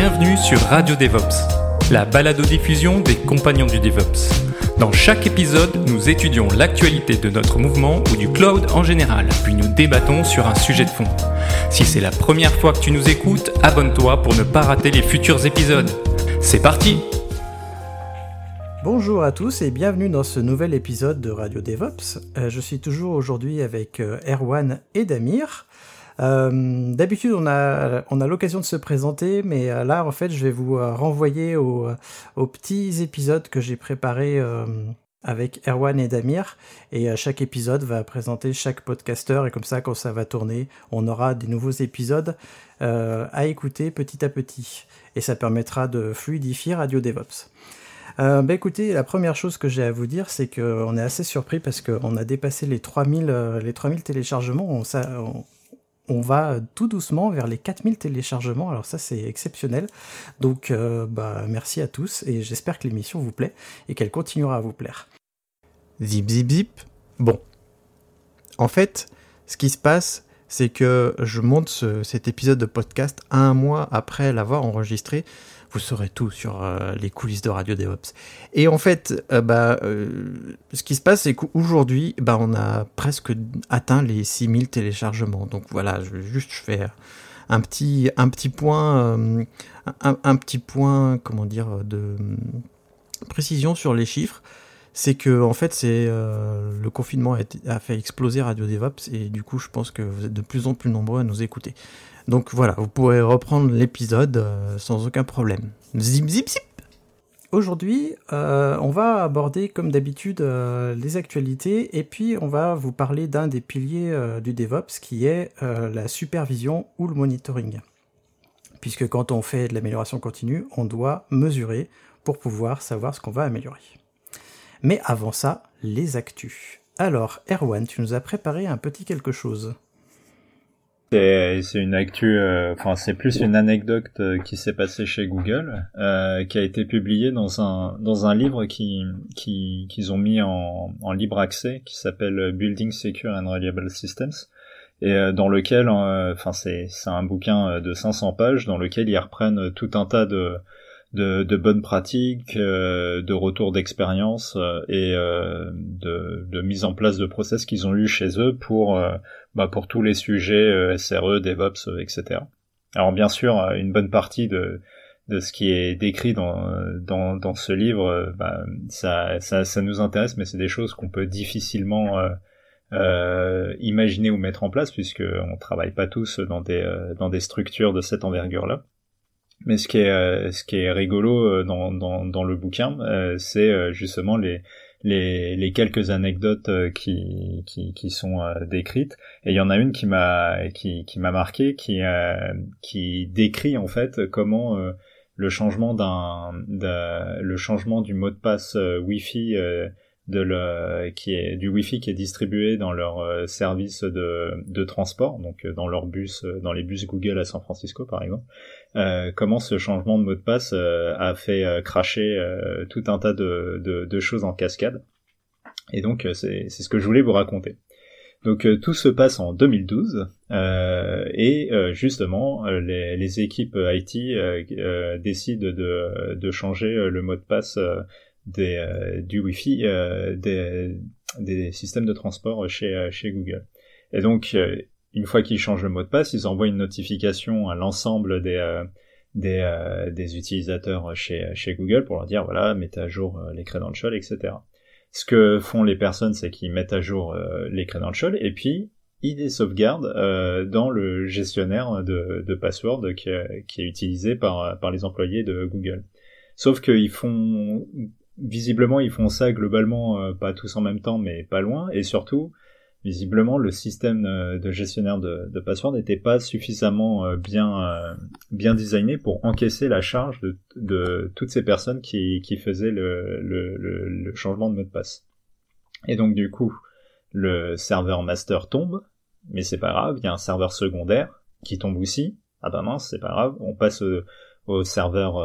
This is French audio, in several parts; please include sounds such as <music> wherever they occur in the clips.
Bienvenue sur Radio DevOps, la balado-diffusion des compagnons du DevOps. Dans chaque épisode, nous étudions l'actualité de notre mouvement ou du cloud en général, puis nous débattons sur un sujet de fond. Si c'est la première fois que tu nous écoutes, abonne-toi pour ne pas rater les futurs épisodes. C'est parti Bonjour à tous et bienvenue dans ce nouvel épisode de Radio DevOps. Euh, je suis toujours aujourd'hui avec euh, Erwan et Damir. Euh, D'habitude, on a, on a l'occasion de se présenter, mais euh, là, en fait, je vais vous euh, renvoyer aux, petits épisodes que j'ai préparés avec Erwan et Damir. Et chaque épisode va présenter chaque podcasteur, et comme ça, quand ça va tourner, on aura des nouveaux épisodes à écouter petit à petit. Et ça permettra de fluidifier Radio DevOps. Euh, bah écoutez, la première chose que j'ai à vous dire, c'est qu'on est assez surpris parce qu'on a dépassé les 3000, euh, les 3000 téléchargements. On va tout doucement vers les 4000 téléchargements. Alors ça, c'est exceptionnel. Donc, euh, bah, merci à tous et j'espère que l'émission vous plaît et qu'elle continuera à vous plaire. Zip, zip, zip. Bon. En fait, ce qui se passe, c'est que je monte ce, cet épisode de podcast un mois après l'avoir enregistré vous saurez tout sur euh, les coulisses de Radio DevOps. Et en fait, euh, bah, euh, ce qui se passe, c'est qu'aujourd'hui, bah, on a presque atteint les 6000 téléchargements. Donc voilà, je, juste fais un petit, un petit point, un, petit point, comment dire, de précision sur les chiffres. C'est que en fait, c'est le confinement a, a fait exploser Radio DevOps et du coup, je pense que vous êtes de plus en plus nombreux à nous écouter. Donc voilà, vous pourrez reprendre l'épisode euh, sans aucun problème. Zip zip zip Aujourd'hui, euh, on va aborder comme d'habitude euh, les actualités et puis on va vous parler d'un des piliers du DevOps qui est la supervision ou le monitoring. Puisque quand on fait de l'amélioration continue, on doit mesurer pour pouvoir savoir ce qu'on va améliorer. Mais avant ça, les actus. Alors, Erwan, tu nous as préparé un petit quelque chose. C'est une actu, enfin euh, c'est plus une anecdote euh, qui s'est passée chez Google, euh, qui a été publiée dans un dans un livre qui qui qu'ils ont mis en, en libre accès, qui s'appelle Building Secure and Reliable Systems, et euh, dans lequel, enfin c'est c'est un bouquin de 500 pages dans lequel ils reprennent tout un tas de de, de bonnes pratiques, euh, de retours d'expérience euh, et euh, de, mise en place de process qu'ils ont eu chez eux pour, bah, pour tous les sujets SRE, DevOps, etc. Alors bien sûr, une bonne partie de, de ce qui est décrit dans, dans, dans ce livre, bah, ça, ça, ça, nous intéresse, mais c'est des choses qu'on peut difficilement imaginer ou mettre en place, puisque on travaille pas tous dans des, dans des structures de cette envergure-là. Mais ce qui est, euh, ce qui est rigolo euh, dans, dans, dans le bouquin, euh, c'est justement les, les, les, quelques anecdotes qui, qui, qui sont décrites. Et il y en a une qui m'a qui, qui m'a marqué, qui, qui décrit en fait comment le changement d'un le changement du mot de passe Wi-Fi de le, qui est du Wi-Fi qui est distribué dans leur service de, de transport, donc dans leur bus, dans les bus Google à San Francisco par exemple euh, comment ce changement de mot de passe euh, a fait euh, cracher tout un tas de, de, de, choses en cascade. Et donc c'est ce que je voulais vous raconter. Donc tout se passe en 2012 et justement les, les, équipes IT décident de, de, changer le mot de passe des, du Wi-Fi des, des systèmes de transport chez, chez Google. Et donc une fois qu'ils changent le mot de passe, ils envoient une notification à l'ensemble des, euh, des, euh, des, utilisateurs chez, chez Google pour leur dire voilà, mettez à jour euh, les credentials, etc. Ce que font les personnes, c'est qu'ils mettent à jour euh, les credentials et puis ils les sauvegardent euh, dans le gestionnaire de, de password qui, qui, est utilisé par, par les employés de Google. Sauf qu'ils font visiblement ils font ça globalement pas tous en même temps mais pas loin et surtout visiblement le système de gestionnaire de, de password n'était pas suffisamment bien bien designé pour encaisser la charge de, de toutes ces personnes qui, faisaient le, changement de mot de passe. Et donc du coup, le serveur master tombe, mais c'est pas grave, il y a un serveur secondaire qui tombe aussi. Ah bah mince, c'est pas grave, on passe au, serveur,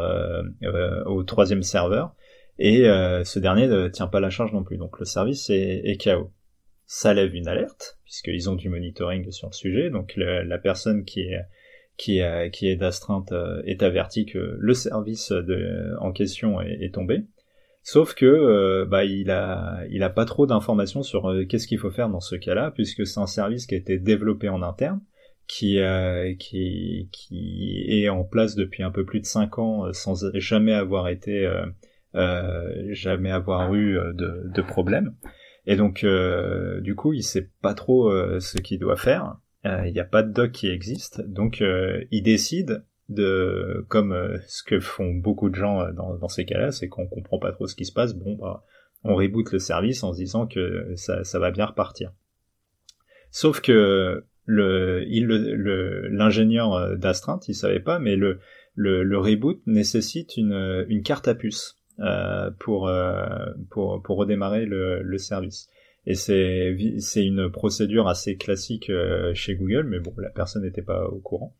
au troisième serveur, et ce dernier ne tient pas la charge non plus, donc le service est, est KO ça lève une alerte puisqu'ils ont du monitoring sur le sujet. Donc la personne qui est qui est, qui est d'astreinte euh, est avertie que le service de, en question est, tombé. Sauf que euh, bah, il a il a pas trop d'informations sur euh, qu'est-ce qu'il faut faire dans ce cas-là puisque c'est un service qui a été développé en interne qui qui qui est en place depuis un peu plus de 5 ans sans jamais avoir été jamais avoir eu de, de problème. Et donc, euh, du coup, il sait pas trop euh, ce qu'il doit faire. Euh, il n'y a pas de doc qui existe, donc il décide de, comme ce que font beaucoup de gens dans, dans ces cas-là, c'est qu'on comprend pas trop ce qui se passe. Bon, bah, on reboot le service en se disant que ça, ça va bien repartir. Sauf que le, il, l'ingénieur d'astreinte, il savait pas, mais le, le, le reboot nécessite une, une carte à puce. Euh, pour, euh, pour, pour redémarrer le, service. Et c'est une procédure assez classique euh, chez Google, mais bon, la personne n'était pas au courant.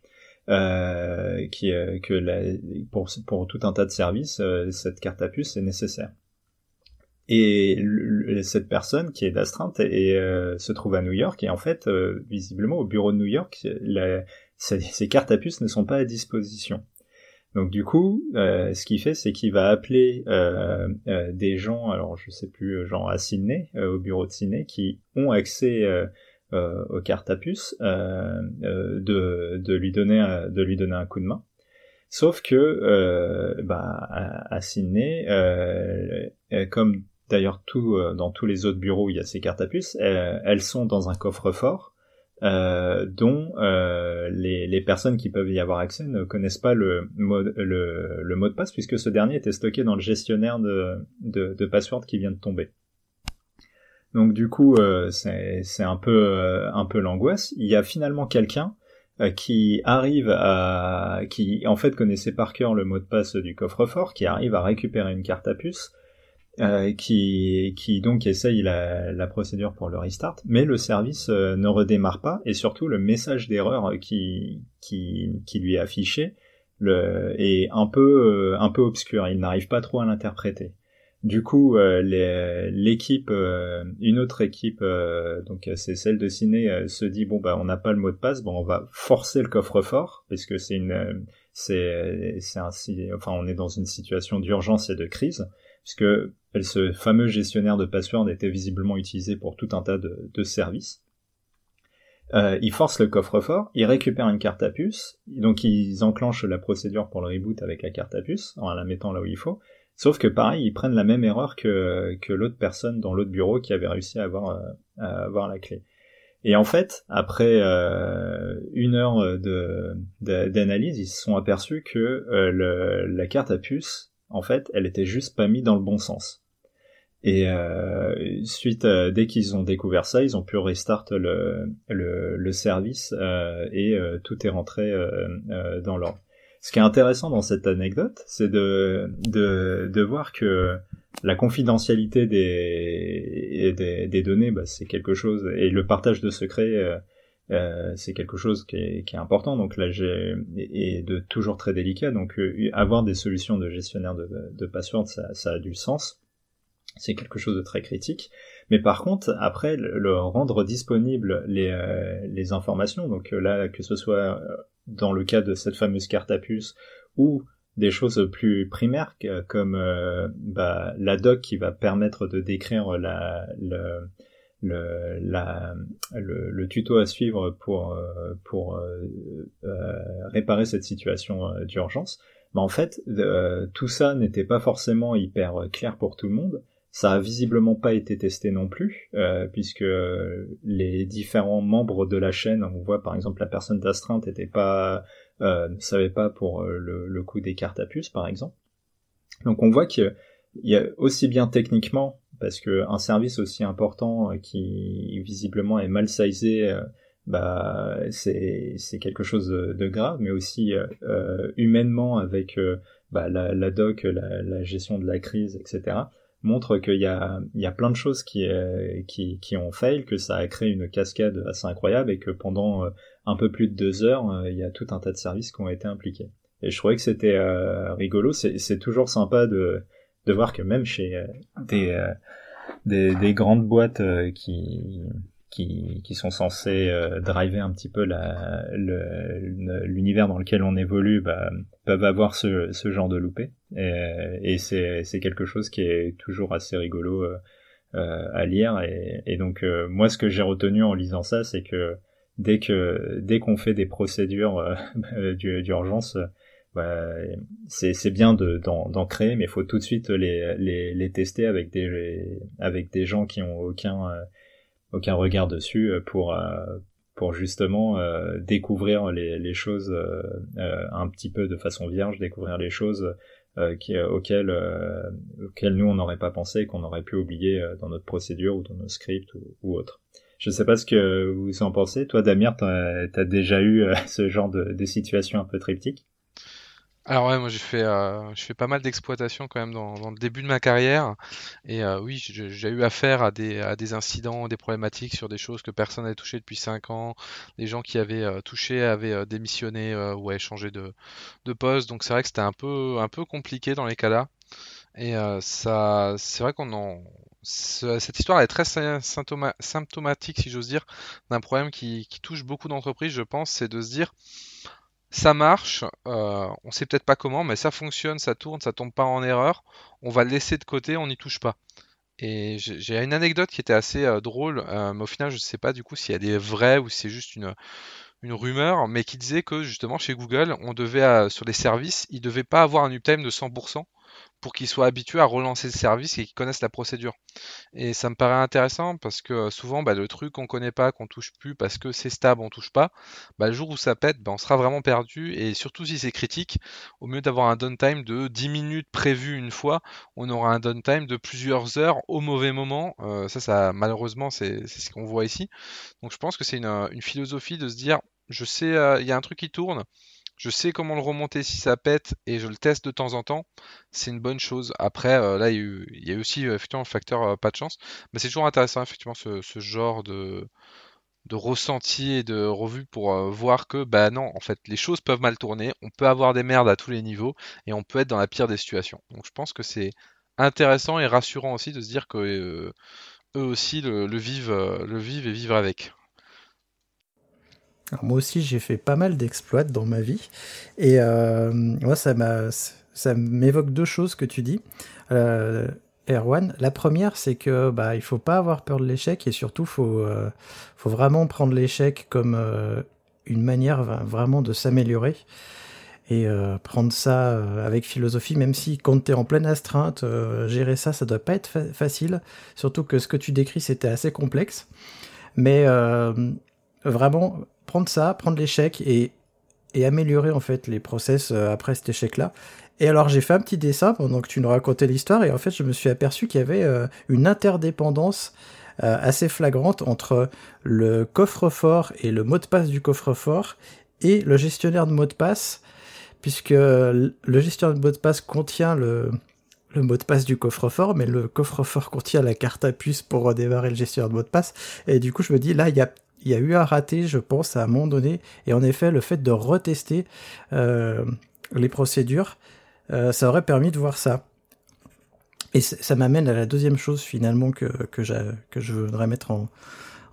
Qui que pour pour tout un tas de services, cette carte à puce est nécessaire. Et cette personne qui est d'astreinte et se trouve à New York et en fait visiblement au bureau de New York, ces cartes à puce ne sont pas à disposition. Donc du coup, euh, ce qu'il fait, c'est qu'il va appeler euh, euh, des gens, alors je sais plus, genre à Sydney, au bureau de Sydney, qui ont accès aux cartes à puce, de, de, lui donner, de lui donner un coup de main. Sauf que bah, à, à Sydney, comme d'ailleurs tout dans tous les autres bureaux où il y a ces cartes à puce, elles sont dans un coffre-fort euh, dont euh, les, personnes qui peuvent y avoir accès ne connaissent pas le, mode, le, le, mot de passe puisque ce dernier était stocké dans le gestionnaire de, de, de password qui vient de tomber. Donc du coup, euh, c'est un peu euh, un peu l'angoisse. Il y a finalement quelqu'un euh, qui arrive à qui en fait connaissait par cœur le mot de passe du coffre-fort, qui arrive à récupérer une carte à puce euh, qui, qui donc essaye la, la, procédure pour le restart, mais le service euh, ne redémarre pas. Et surtout le message d'erreur qui, qui, qui lui est affiché le, est un peu, euh, un peu obscur, il n'arrive pas trop à l'interpréter. Du coup, l'équipe, une autre équipe, donc c'est celle de Ciné, se dit bon bah on n'a pas le mot de passe, bon on va forcer le coffre-fort parce que c'est une, c'est, c'est enfin on est dans une situation d'urgence et de crise puisque ce fameux gestionnaire de password était visiblement utilisé pour tout un tas de, services. Euh, ils forcent le coffre-fort, ils récupèrent une carte à puce, donc ils enclenchent la procédure pour le reboot avec la carte à puce, en la mettant là où il faut, sauf que pareil, ils prennent la même erreur que, que l'autre personne dans l'autre bureau qui avait réussi à avoir, euh, à avoir la clé. Et en fait, après euh, une heure d'analyse, ils se sont aperçus que euh, la carte à puce, en fait, elle était juste pas mise dans le bon sens. Et euh, suite, euh, dès qu'ils ont découvert ça, ils ont pu restart le, le, le service euh, et euh, tout est rentré euh, dans l'ordre. Ce qui est intéressant dans cette anecdote, c'est de, de, de, voir que la confidentialité des, des, des données, bah, c'est quelque chose, et le partage de secrets, c'est quelque chose qui est, qui est, important. Donc là, j'ai et de toujours très délicat. Donc avoir des solutions de gestionnaire de, de password, ça, ça a du sens c'est quelque chose de très critique. Mais par contre, après, le, rendre disponible les, euh, informations, donc euh, là, que ce soit euh, dans le cas de cette fameuse carte à puce ou des choses plus primaires comme bah, la doc qui va permettre de décrire la, le, le, la, le, tuto à suivre pour, pour réparer cette situation d'urgence. Mais en fait, tout ça n'était pas forcément hyper clair pour tout le monde. Ça a visiblement pas été testé non plus, euh, puisque les différents membres de la chaîne, on voit par exemple la personne d'astreinte était pas, euh, ne savait pas pour euh, le, le coût des cartes à puce par exemple. Donc on voit qu'il y a aussi bien techniquement parce que un service aussi important qui visiblement est mal sizé bah c'est c'est quelque chose de, grave mais aussi humainement avec bah, la, la doc la, la, gestion de la crise etc montre qu'il y a, il y a plein de choses qui, euh, qui, qui ont fail, que ça a créé une cascade assez incroyable et que pendant euh, un peu plus de deux heures, euh, il y a tout un tas de services qui ont été impliqués. Et je trouvais que c'était rigolo. C'est toujours sympa de, de voir que même chez des, des, des, grandes boîtes qui, qui, qui sont censés euh, driver un petit peu l'univers dans lequel on évolue bah, peuvent avoir ce, ce genre de loupé. Et, et c'est quelque chose qui est toujours assez rigolo euh, euh à lire. Et, et donc euh, moi ce que j'ai retenu en lisant ça c'est que dès que dès qu'on fait des procédures euh, <laughs> d'urgence bah, c'est bien d'en de, créer mais il faut tout de suite les, les, les tester avec des avec des gens qui ont aucun aucun regard dessus euh, pour euh, pour justement euh, découvrir les, choses un petit peu de façon vierge, découvrir les choses qui, auxquelles, nous on n'aurait pas pensé, qu'on aurait pu oublier dans notre procédure ou dans nos scripts ou, ou autre. Je sais pas ce que vous en pensez. Toi, Damir, t'as as déjà eu <laughs> ce genre de, de situation un peu triptyque? Alors ouais, moi j'ai fait, euh, je fais pas mal d'exploitation quand même dans, dans, le début de ma carrière. Et euh, oui, j'ai eu affaire à des, à des incidents, des problématiques sur des choses que personne n'avait touché depuis 5 ans. Les gens qui avaient euh, touché avaient euh, démissionné euh, ou avaient changé de, de poste. Donc c'est vrai que c'était un peu, un peu compliqué dans les cas-là. Et ça, c'est vrai qu'on en, cette histoire est très symptomatique, si j'ose dire, d'un problème qui, qui touche beaucoup d'entreprises, je pense, c'est de se dire ça marche, euh, on sait peut-être pas comment, mais ça fonctionne, ça tourne, ça tombe pas en erreur, on va le laisser de côté, on n'y touche pas. Et j'ai une anecdote qui était assez euh, drôle, euh, mais au final je sais pas du coup s'il y a des vrais ou si c'est juste une, rumeur, mais qui disait que justement chez Google, on devait sur les services, ils devaient pas avoir un uptime de 100% pour qu'ils soient habitués à relancer le service et qu'ils connaissent la procédure. Et ça me paraît intéressant parce que euh, souvent, bah, le truc qu'on connaît pas, qu'on touche plus parce que c'est stable, on touche pas, bah, le jour où ça pète, bah, on sera vraiment perdu. Et surtout si c'est critique, au mieux d'avoir un downtime de 10 minutes prévu une fois, on aura un downtime de plusieurs heures au mauvais moment. Euh, ça, ça, malheureusement, c'est ce qu'on voit ici. Donc je pense que c'est une, une, philosophie de se dire, je sais, euh, il y a un truc qui tourne je sais comment le remonter si ça pète et je le teste de temps en temps, c'est une bonne chose. Après, euh, là, il y, a eu, aussi euh, effectivement le facteur euh, pas de chance, mais c'est toujours intéressant effectivement ce, genre de, ressenti et de revue pour voir que bah non, en fait, les choses peuvent mal tourner, on peut avoir des merdes à tous les niveaux et on peut être dans la pire des situations. Donc je pense que c'est intéressant et rassurant aussi de se dire que eux aussi le vivent et vivent avec moi aussi, j'ai fait pas mal d'exploits dans ma vie. Et euh, moi, ça m'évoque deux choses que tu dis. Euh, Erwan, la première, c'est que bah, il faut pas avoir peur de l'échec et surtout, faut, euh, faut vraiment prendre l'échec comme une manière vraiment de s'améliorer et prendre ça avec philosophie, même si quand tu es en pleine astreinte, gérer ça, ça doit pas être facile. Surtout que ce que tu décris, c'était assez complexe. Mais vraiment, prendre ça, prendre l'échec et, améliorer en fait les process euh, après cet échec-là. Et alors j'ai fait un petit dessin pendant que tu nous racontais l'histoire et en fait je me suis aperçu qu'il y avait euh, une interdépendance euh, assez flagrante entre le coffre-fort et le mot de passe du coffre-fort et le gestionnaire de mot de passe puisque le gestionnaire de mot de passe contient le, le mot de passe du coffre-fort, mais le coffre-fort contient la carte à puce pour redémarrer le gestionnaire de mot de passe. Et du coup, je me dis, là, il y a il y a eu un raté, je pense, à un moment donné. Et en effet, le fait de retester euh, les procédures, euh, ça aurait permis de voir ça. Et ça m'amène à la deuxième chose finalement que, que, je voudrais mettre en,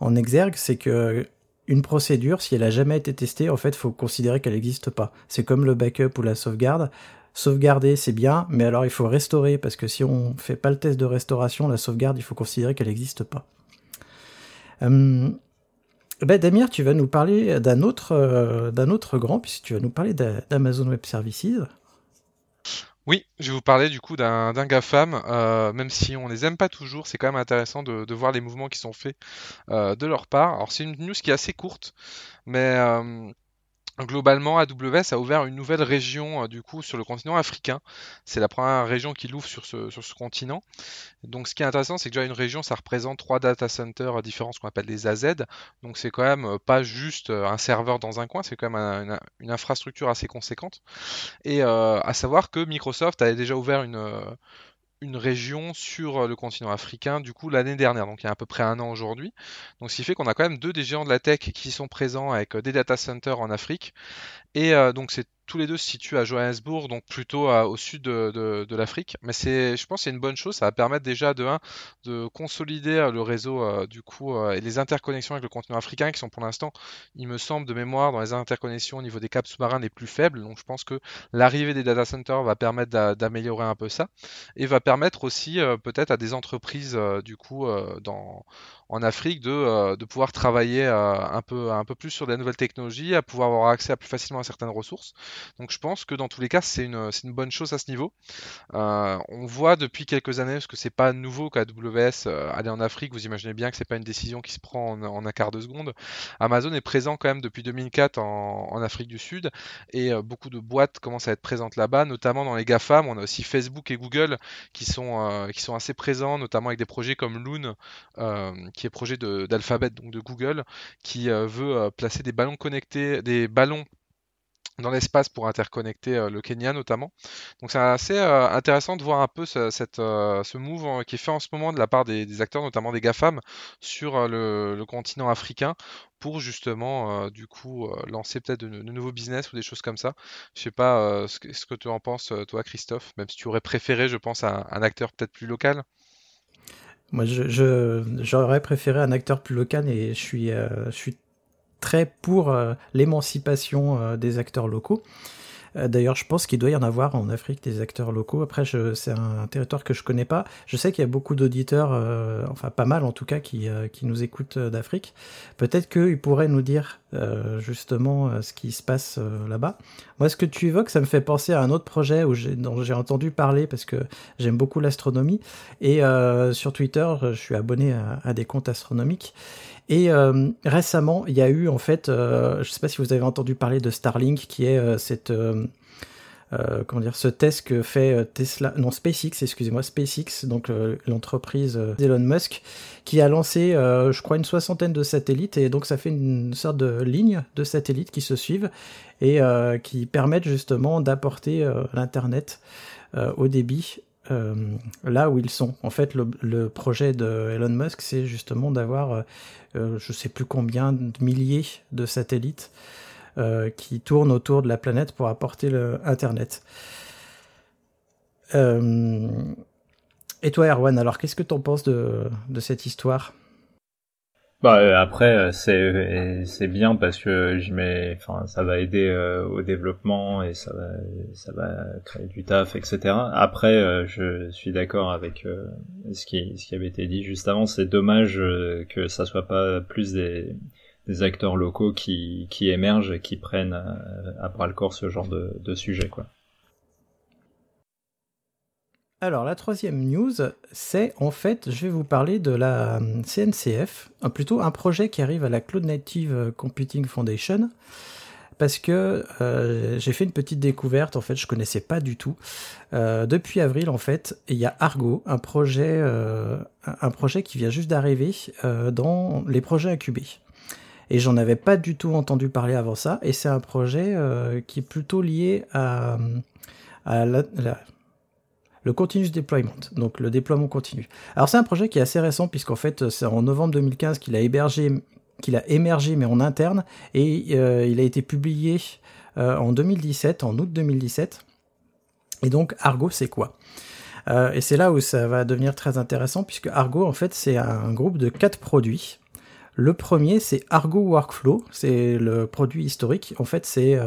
en exergue, c'est que une procédure, si elle a jamais été testée, en fait, faut considérer qu'elle n'existe pas. C'est comme le backup ou la sauvegarde. Sauvegarder, c'est bien, mais alors il faut restaurer, parce que si on fait pas le test de restauration, la sauvegarde, il faut considérer qu'elle n'existe pas. Hum, ben, Damir, tu vas nous parler d'un autre, euh, d'un autre grand, puisque tu vas nous parler d'Amazon Web Services. Oui, je vais vous parler du coup d'un GAFAM, euh, même si on les aime pas toujours, c'est quand même intéressant de, voir les mouvements qui sont faits euh, de leur part. Alors c'est une news qui est assez courte, mais globalement, AWS a ouvert une nouvelle région du coup sur le continent africain. C'est la première région qu'il ouvre sur ce, sur ce continent. Donc, ce qui est intéressant, c'est que déjà une région, ça représente trois data centers différents, ce qu'on appelle les AZ. Donc, c'est quand même pas juste un serveur dans un coin, c'est quand même une infrastructure assez conséquente. Et à savoir que Microsoft avait déjà ouvert une une région sur le continent africain, du coup, l'année dernière, donc il y a à peu près un an aujourd'hui. Donc, ce qui fait qu'on a quand même deux des géants de la tech qui sont présents avec des data centers en Afrique. Et donc, c'est tous les deux se situent à Johannesburg, donc plutôt au sud de, l'Afrique. Mais c'est, je pense, c'est une bonne chose. Ça va permettre déjà de de consolider euh, le réseau euh, du coup euh, et les interconnexions avec le continent africain, qui sont pour l'instant, il me semble de mémoire, dans les interconnexions au niveau des câbles sous-marins les plus faibles. Donc je pense que l'arrivée des data centers va permettre d'améliorer un peu ça et va permettre aussi peut-être à des entreprises du coup en Afrique de, de pouvoir travailler un peu un peu plus sur des nouvelles technologies, à pouvoir avoir accès à plus facilement à certaines ressources. Donc je pense que dans tous les cas, c'est une, bonne chose à ce niveau. Euh, on voit depuis quelques années, parce que c'est pas nouveau qu'AWS euh, aller en Afrique, vous imaginez bien que c'est pas une décision qui se prend en, un quart de seconde. Amazon est présent quand même depuis 2004 en, Afrique du Sud, et euh, beaucoup de boîtes commencent à être présentes là-bas, notamment dans les GAFAM. On a aussi Facebook et Google qui sont, sont assez présents, notamment avec des projets comme Loon, qui est projet d'Alphabet, donc de Google, qui veut placer des ballons connectés, des ballons dans l'espace pour interconnecter euh, le Kenya notamment. Donc c'est assez euh, intéressant de voir un peu ce, cette, euh, move qui est fait en ce moment de la part des, acteurs, notamment des GAFAM, sur le, continent africain pour justement du coup lancer peut-être de, nouveaux business ou des choses comme ça. Je sais pas ce, que, tu en penses toi Christophe, même si tu aurais préféré je pense un, acteur peut-être plus local. Moi, j'aurais préféré un acteur plus local et je suis, je suis très pour euh, l'émancipation euh, des acteurs locaux. Euh, d'ailleurs, je pense qu'il doit y en avoir en Afrique des acteurs locaux. Après, c'est un, territoire que je connais pas. Je sais qu'il y a beaucoup d'auditeurs, enfin pas mal en tout cas, qui, qui nous écoutent d'Afrique. Peut-être qu'ils pourraient nous dire justement ce qui se passe là-bas. Moi, ce que tu évoques, ça me fait penser à un autre projet dont j'ai entendu parler parce que j'aime beaucoup l'astronomie. Et sur Twitter, je suis abonné à, à des comptes astronomiques. Et euh, récemment, il y a eu en fait, euh, je ne sais pas si vous avez entendu parler de Starlink, qui est euh, comment dire, ce test que fait Tesla, non SpaceX, excusez-moi, SpaceX, donc l'entreprise d'Elon Musk, qui a lancé, je crois, une soixantaine de satellites, et donc ça fait une sorte de ligne de satellites qui se suivent et qui permettent justement d'apporter l'internet au débit euh, là où ils sont. En fait, le, projet de Elon Musk, c'est justement d'avoir, euh, euh, je sais plus combien de milliers de satellites qui tournent autour de la planète pour apporter le Internet. et toi, Erwan, alors qu'est-ce que tu en penses de cette histoire? Bah euh, après euh, c'est bien parce que je mets ça va aider euh, au développement et ça va ça va créer du taf etc. Après je suis d'accord avec ce qui ce qui avait été dit juste avant c'est dommage que ça soit pas plus des acteurs locaux qui émergent et qui prennent à bras le corps ce genre de sujet. Alors la troisième news, c'est en fait, je vais vous parler de la euh, CNCF, euh, plutôt un projet qui arrive à la Cloud Native Computing Foundation, parce que euh, j'ai fait une petite découverte, en fait je connaissais pas du tout. depuis avril en fait, il y a Argo, un projet, un projet qui vient juste d'arriver dans les projets incubés. Et j'en avais pas du tout entendu parler avant ça, et c'est un projet qui est plutôt lié à, le continuous deployment, donc le déploiement continu. Alors c'est un projet qui est assez récent puisqu'en fait c'est en novembre 2015 qu'il a hébergé, qu'il a émergé mais en interne et euh, il a été publié euh, en 2017, en août 2017. Et donc Argo c'est quoi? Euh, Et c'est là où ça va devenir très intéressant puisque Argo en fait c'est un groupe de quatre produits. Le premier c'est Argo Workflow, c'est le produit historique. En fait c'est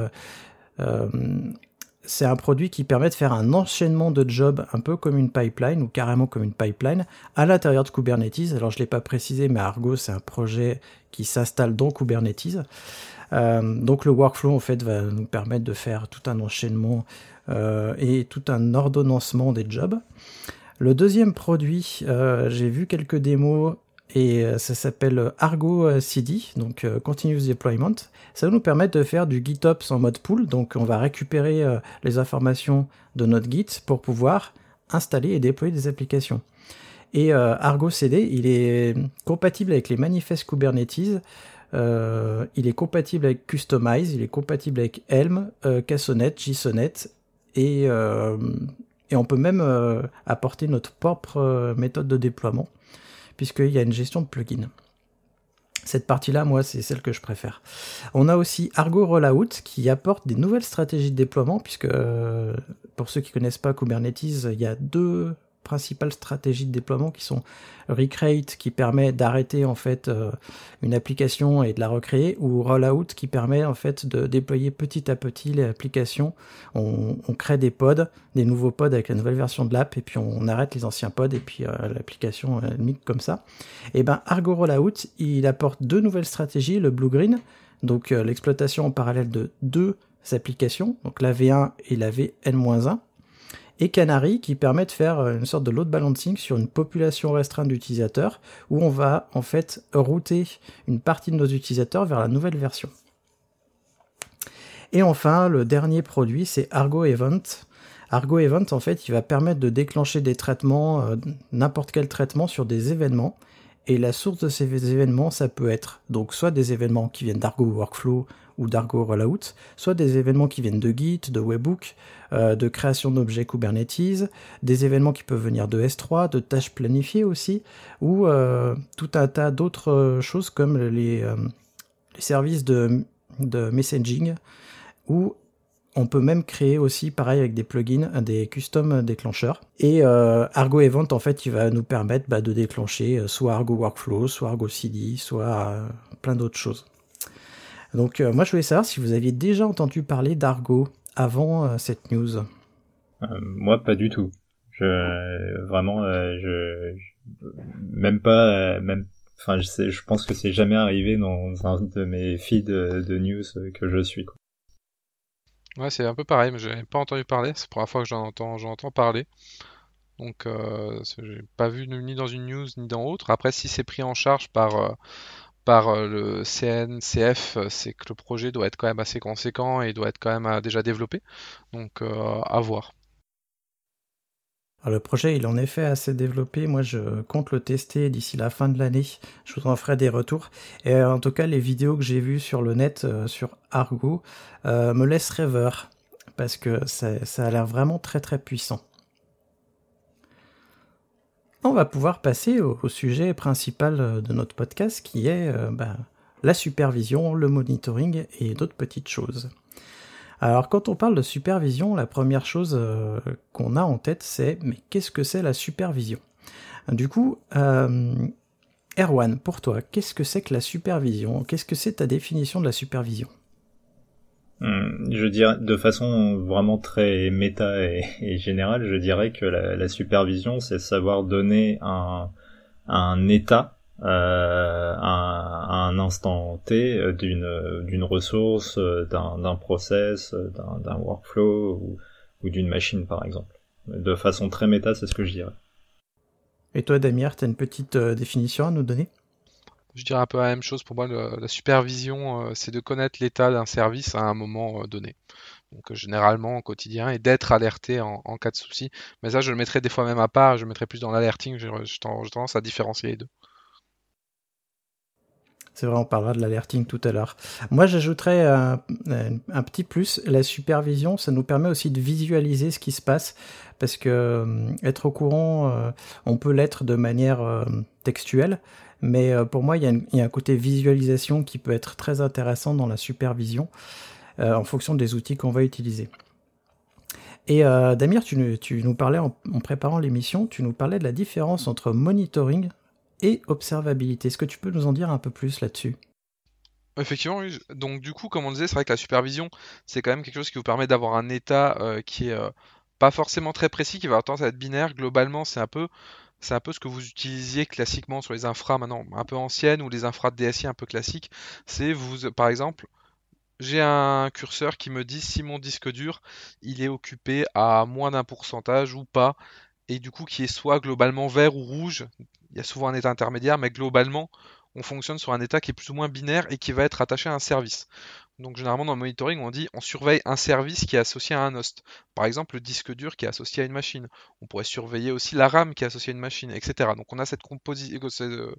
c'est un produit qui permet de faire un enchaînement de jobs un peu comme une pipeline ou carrément comme une pipeline à l'intérieur de Kubernetes. Alors je ne l'ai pas précisé, mais Argo c'est un projet qui s'installe dans Kubernetes. Euh, donc le workflow en fait va nous permettre de faire tout un enchaînement euh, et tout un ordonnancement des jobs. Le deuxième produit, euh, j'ai vu quelques démos et ça s'appelle Argo CD, donc Continuous Deployment. Ça va nous permettre de faire du GitOps en mode pool, donc on va récupérer les informations de notre Git pour pouvoir installer et déployer des applications. Et Argo CD, il est compatible avec les manifestes Kubernetes, euh, il est compatible avec Customize, il est compatible avec Helm, euh, Cassonet, JSONet, et, euh, et on peut même euh, apporter notre propre méthode de déploiement, puisqu'il y a une gestion de plugins. Cette partie-là, moi, c'est celle que je préfère. On a aussi Argo Rollout qui apporte des nouvelles stratégies de déploiement, puisque pour ceux qui connaissent pas Kubernetes, il y a deux principales stratégies de déploiement qui sont Recreate qui permet d'arrêter en fait euh, une application et de la recréer ou Rollout qui permet en fait de déployer petit à petit l'application. On, on, crée des pods, des nouveaux pods avec la nouvelle version de l'app et puis on, arrête les anciens pods et puis euh, l'application euh, mixe comme ça. Et ben Argo Rollout il apporte deux nouvelles stratégies, le Blue Green, donc l'exploitation en parallèle de deux applications, donc la V1 et la VN-1 et Canary qui permet de faire euh, une sorte de load balancing sur une population restreinte d'utilisateurs où on va en fait router une partie de nos utilisateurs vers la nouvelle version. Et enfin, le dernier produit, c'est Argo Event. Argo Event, en fait, il va permettre de déclencher des traitements, euh, n'importe quel traitement sur des événements. Et la source de ces événements, ça peut être donc soit des événements qui viennent d'Argo Workflow ou d'Argo Rollout, soit des événements qui viennent de Git, de Webhook, euh, de création d'objets Kubernetes, des événements qui peuvent venir de S3, de tâches planifiées aussi, ou euh, tout un tas d'autres choses comme les, euh, services de, de, messaging, ou on peut même créer aussi, pareil, avec des plugins, des custom déclencheurs. Et Argo Event, en fait, il va nous permettre bah, de déclencher soit Argo Workflow, soit Argo CD, soit plein d'autres choses. Donc euh, moi je voulais savoir si vous aviez déjà entendu parler d'Argo avant euh, cette news. Euh, moi pas du tout. Je vraiment je, même pas même enfin je sais je pense que c'est jamais arrivé dans un de mes feeds de, news que je suis quoi. Ouais, c'est un peu pareil, mais j'avais pas entendu parler. C'est la première fois que j'en entends, j'en entends parler. Donc, euh, j'ai pas vu ni dans une news ni dans autre. Après, si c'est pris en charge par, par euh, le CNCF, euh, c'est que le projet doit être quand même assez conséquent et doit être quand même euh, déjà développé. Donc à voir. le projet il est en effet assez développé. Moi je compte le tester d'ici la fin de l'année. Je vous en ferai des retours. Et en tout cas les vidéos que j'ai vues sur le net sur Argo me laissent rêveur parce que ça a l'air vraiment très très puissant on va pouvoir passer au, sujet principal euh, de notre podcast qui est euh, bah, la supervision, le monitoring et d'autres petites choses. Alors quand on parle de supervision, la première chose euh, qu'on a en tête c'est mais qu'est-ce que c'est la supervision? Du coup, Erwan, pour toi, qu'est-ce que c'est que la supervision? Qu'est-ce que c'est ta définition de la supervision? Je dirais de façon vraiment très méta et, générale, je dirais que la, supervision, c'est savoir donner un, un état euh, à, un instant T euh, d'une d'une ressource, euh, d'un process, d'un workflow ou, ou d'une machine par exemple. De façon très méta, c'est ce que je dirais. Et toi, Damien, tu as une petite définition à nous donner? Je dirais un peu la même chose pour moi. la supervision, euh, c'est de connaître l'état d'un service à un moment euh, donné. Donc euh, généralement au quotidien et d'être alerté en, cas de souci. Mais ça, je le mettrais des fois même à part. Je le mettrais plus dans l'alerting. J'ai tendance à différencier les deux. C'est vrai, on parlera de l'alerting tout à l'heure. Moi, j'ajouterais un, petit plus. La supervision, ça nous permet aussi de visualiser ce qui se passe, parce que être au courant, on peut l'être de manière textuelle, mais euh, pour moi, il y, a un côté visualisation qui peut être très intéressant dans la supervision euh, en fonction des outils qu'on va utiliser. Et euh, Damir, tu, nous parlais en, préparant l'émission, tu nous parlais de la différence entre monitoring et observabilité. Est-ce que tu peux nous en dire un peu plus là-dessus? Effectivement, donc du coup, comme on disait, c'est vrai que la supervision, c'est quand même quelque chose qui vous permet d'avoir un état qui est pas forcément très précis, qui va avoir tendance à être binaire. Globalement, c'est un peu c'est un peu ce que vous utilisiez classiquement sur les infras maintenant un peu anciennes ou les infras de DSI un peu classiques. C'est vous, par exemple, j'ai un curseur qui me dit si mon disque dur il est occupé à moins d'un pourcentage ou pas. et du coup qui est soit globalement vert ou rouge. Il y a souvent un état intermédiaire, mais globalement, on fonctionne sur un état qui est plus ou moins binaire et qui va être attaché à un service. Donc généralement dans le monitoring, on dit on surveille un service qui est associé à un host. Par exemple, le disque dur qui est associé à une machine. On pourrait surveiller aussi la RAM qui est associée à une machine, etc. Donc on a cette composition, euh,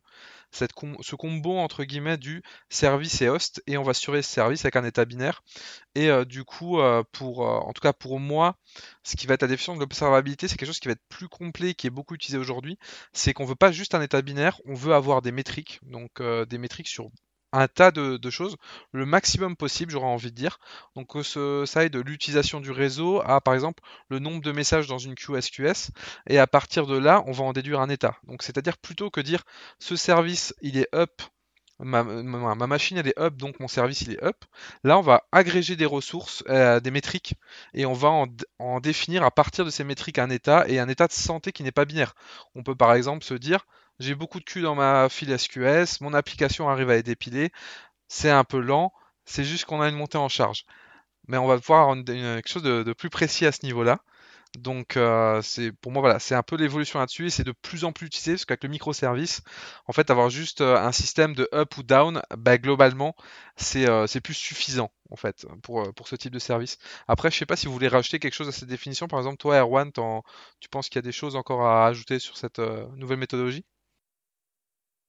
cette ce combo entre guillemets du service et host, et on va surveiller ce service avec un état binaire. Et euh, du coup, euh, en tout cas pour moi, ce qui va être la définition de l'observabilité, c'est quelque chose qui va être plus complet, qui est beaucoup utilisé aujourd'hui. C'est qu'on veut pas juste un état binaire, on veut avoir des métriques, donc des métriques sur un tas de, choses, le maximum possible, j'aurais envie de dire. Donc ce, ça aide de l'utilisation du réseau à par exemple le nombre de messages dans une queue SQS, et à partir de là, on va en déduire un état. Donc c'est-à-dire plutôt que dire ce service il est up, ma, machine elle est up, donc mon service il est up. Là, on va agréger des ressources, euh, des métriques, et on va en, définir à partir de ces métriques un état et un état de santé qui n'est pas binaire. On peut par exemple se dire j'ai beaucoup de cul dans ma file SQS, mon application arrive à être dépilée, c'est un peu lent, c'est juste qu'on a une montée en charge. Mais on va pouvoir avoir quelque chose de, plus précis à ce niveau-là. Donc euh, c'est pour moi voilà, c'est un peu l'évolution là-dessus et c'est de plus en plus utilisé parce qu'avec le microservice, en fait avoir juste euh, un système de up ou down, bah, globalement euh, c'est plus suffisant en fait pour, pour ce type de service. Après je sais pas si vous voulez rajouter quelque chose à cette définition, par exemple toi Erwan, tu penses qu'il y a des choses encore à ajouter sur cette nouvelle méthodologie?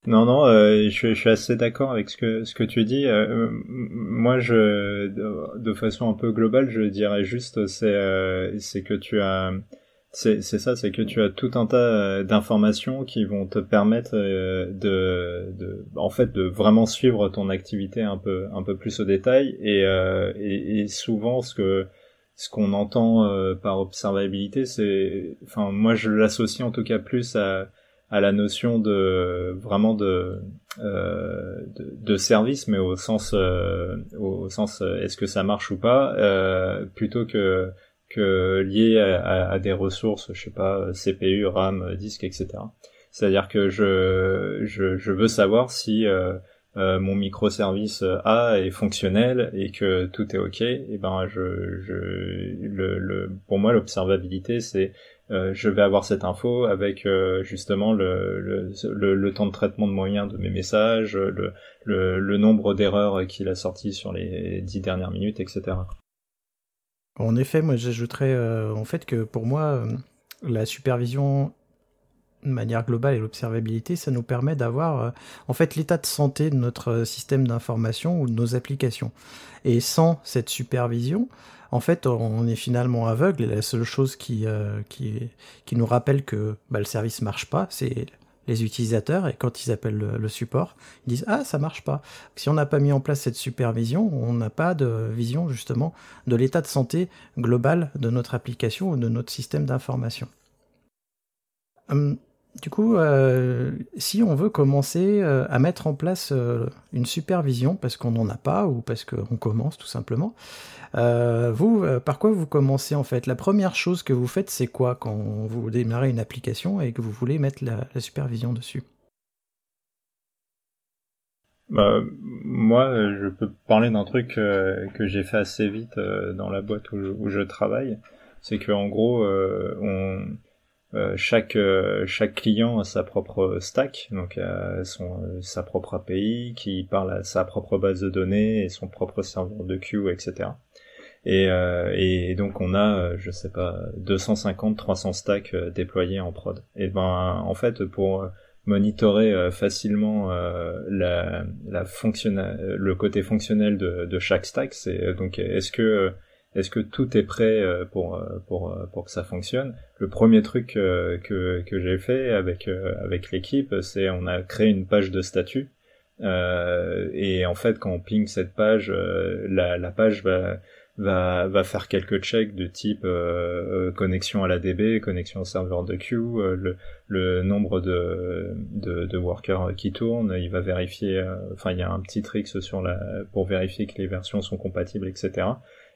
Non, non, euh, je, suis assez d'accord avec ce que ce que tu dis. Euh, moi, je, de, façon un peu globale, je dirais juste, c'est euh, que tu as, c'est c'est ça, c'est que tu as tout un tas d'informations qui vont te permettre de, de, en fait, de vraiment suivre ton activité un peu un peu plus au détail et et, et souvent ce que ce qu'on entend par observabilité, c'est, enfin, moi, je l'associe en tout cas plus à à la notion de vraiment de euh, de, service, mais au sens euh, au sens euh, est-ce que ça marche ou pas, euh, plutôt que que lié à, à, des ressources, je sais pas, CPU, RAM, disque, etc. C'est-à-dire que je, je, je veux savoir si euh, euh, mon microservice A est fonctionnel et que tout est ok. Et ben je, je le, le pour moi l'observabilité c'est euh, je vais avoir cette info avec euh, justement le, le, le, temps de traitement de moyens de mes messages, le, le, nombre d'erreurs qu'il a sorti sur les dix dernières minutes, etc. En effet, moi j'ajouterais euh, en fait que pour moi, la supervision de manière globale et l'observabilité, ça nous permet d'avoir en fait l'état de santé de notre système d'information ou de nos applications. Et sans cette supervision, en fait, on est finalement aveugle et la seule chose qui, euh, qui, qui, nous rappelle que bah, le service marche pas, c'est les utilisateurs et quand ils appellent le, support, ils disent ah ça marche pas. Si on n'a pas mis en place cette supervision, on n'a pas de vision justement de l'état de santé global de notre application ou de notre système d'information. Hum, du coup, euh, si on veut commencer euh, à mettre en place une supervision parce qu'on n'en a pas ou parce qu'on commence tout simplement, euh, vous, euh, par quoi vous commencez en fait? La première chose que vous faites, c'est quoi quand vous démarrez une application et que vous voulez mettre la, supervision dessus? Bah, moi, je peux parler d'un truc euh, que j'ai fait assez vite dans la boîte où je, travaille. C'est que en gros, on, chaque chaque client a sa propre stack, donc son, sa propre API qui parle à sa propre base de données et son propre serveur de queue, etc. Et, euh, et donc on a, euh, je sais pas, 250, 300 stacks euh, déployés en prod. Et ben en fait pour monitorer facilement la, la le côté fonctionnel de, de chaque stack, c'est donc est-ce que est-ce que tout est prêt pour pour pour que ça fonctionne? Le premier truc que que j'ai fait avec avec l'équipe, c'est on a créé une page de statut. et en fait, quand on ping cette page, la, la page va va, va faire quelques checks de type euh, euh connexion à la DB, connexion au serveur de queue, euh, le, le, nombre de, de, de, workers qui tournent, il va vérifier, euh, enfin il y a un petit trick sur la, pour vérifier que les versions sont compatibles, etc.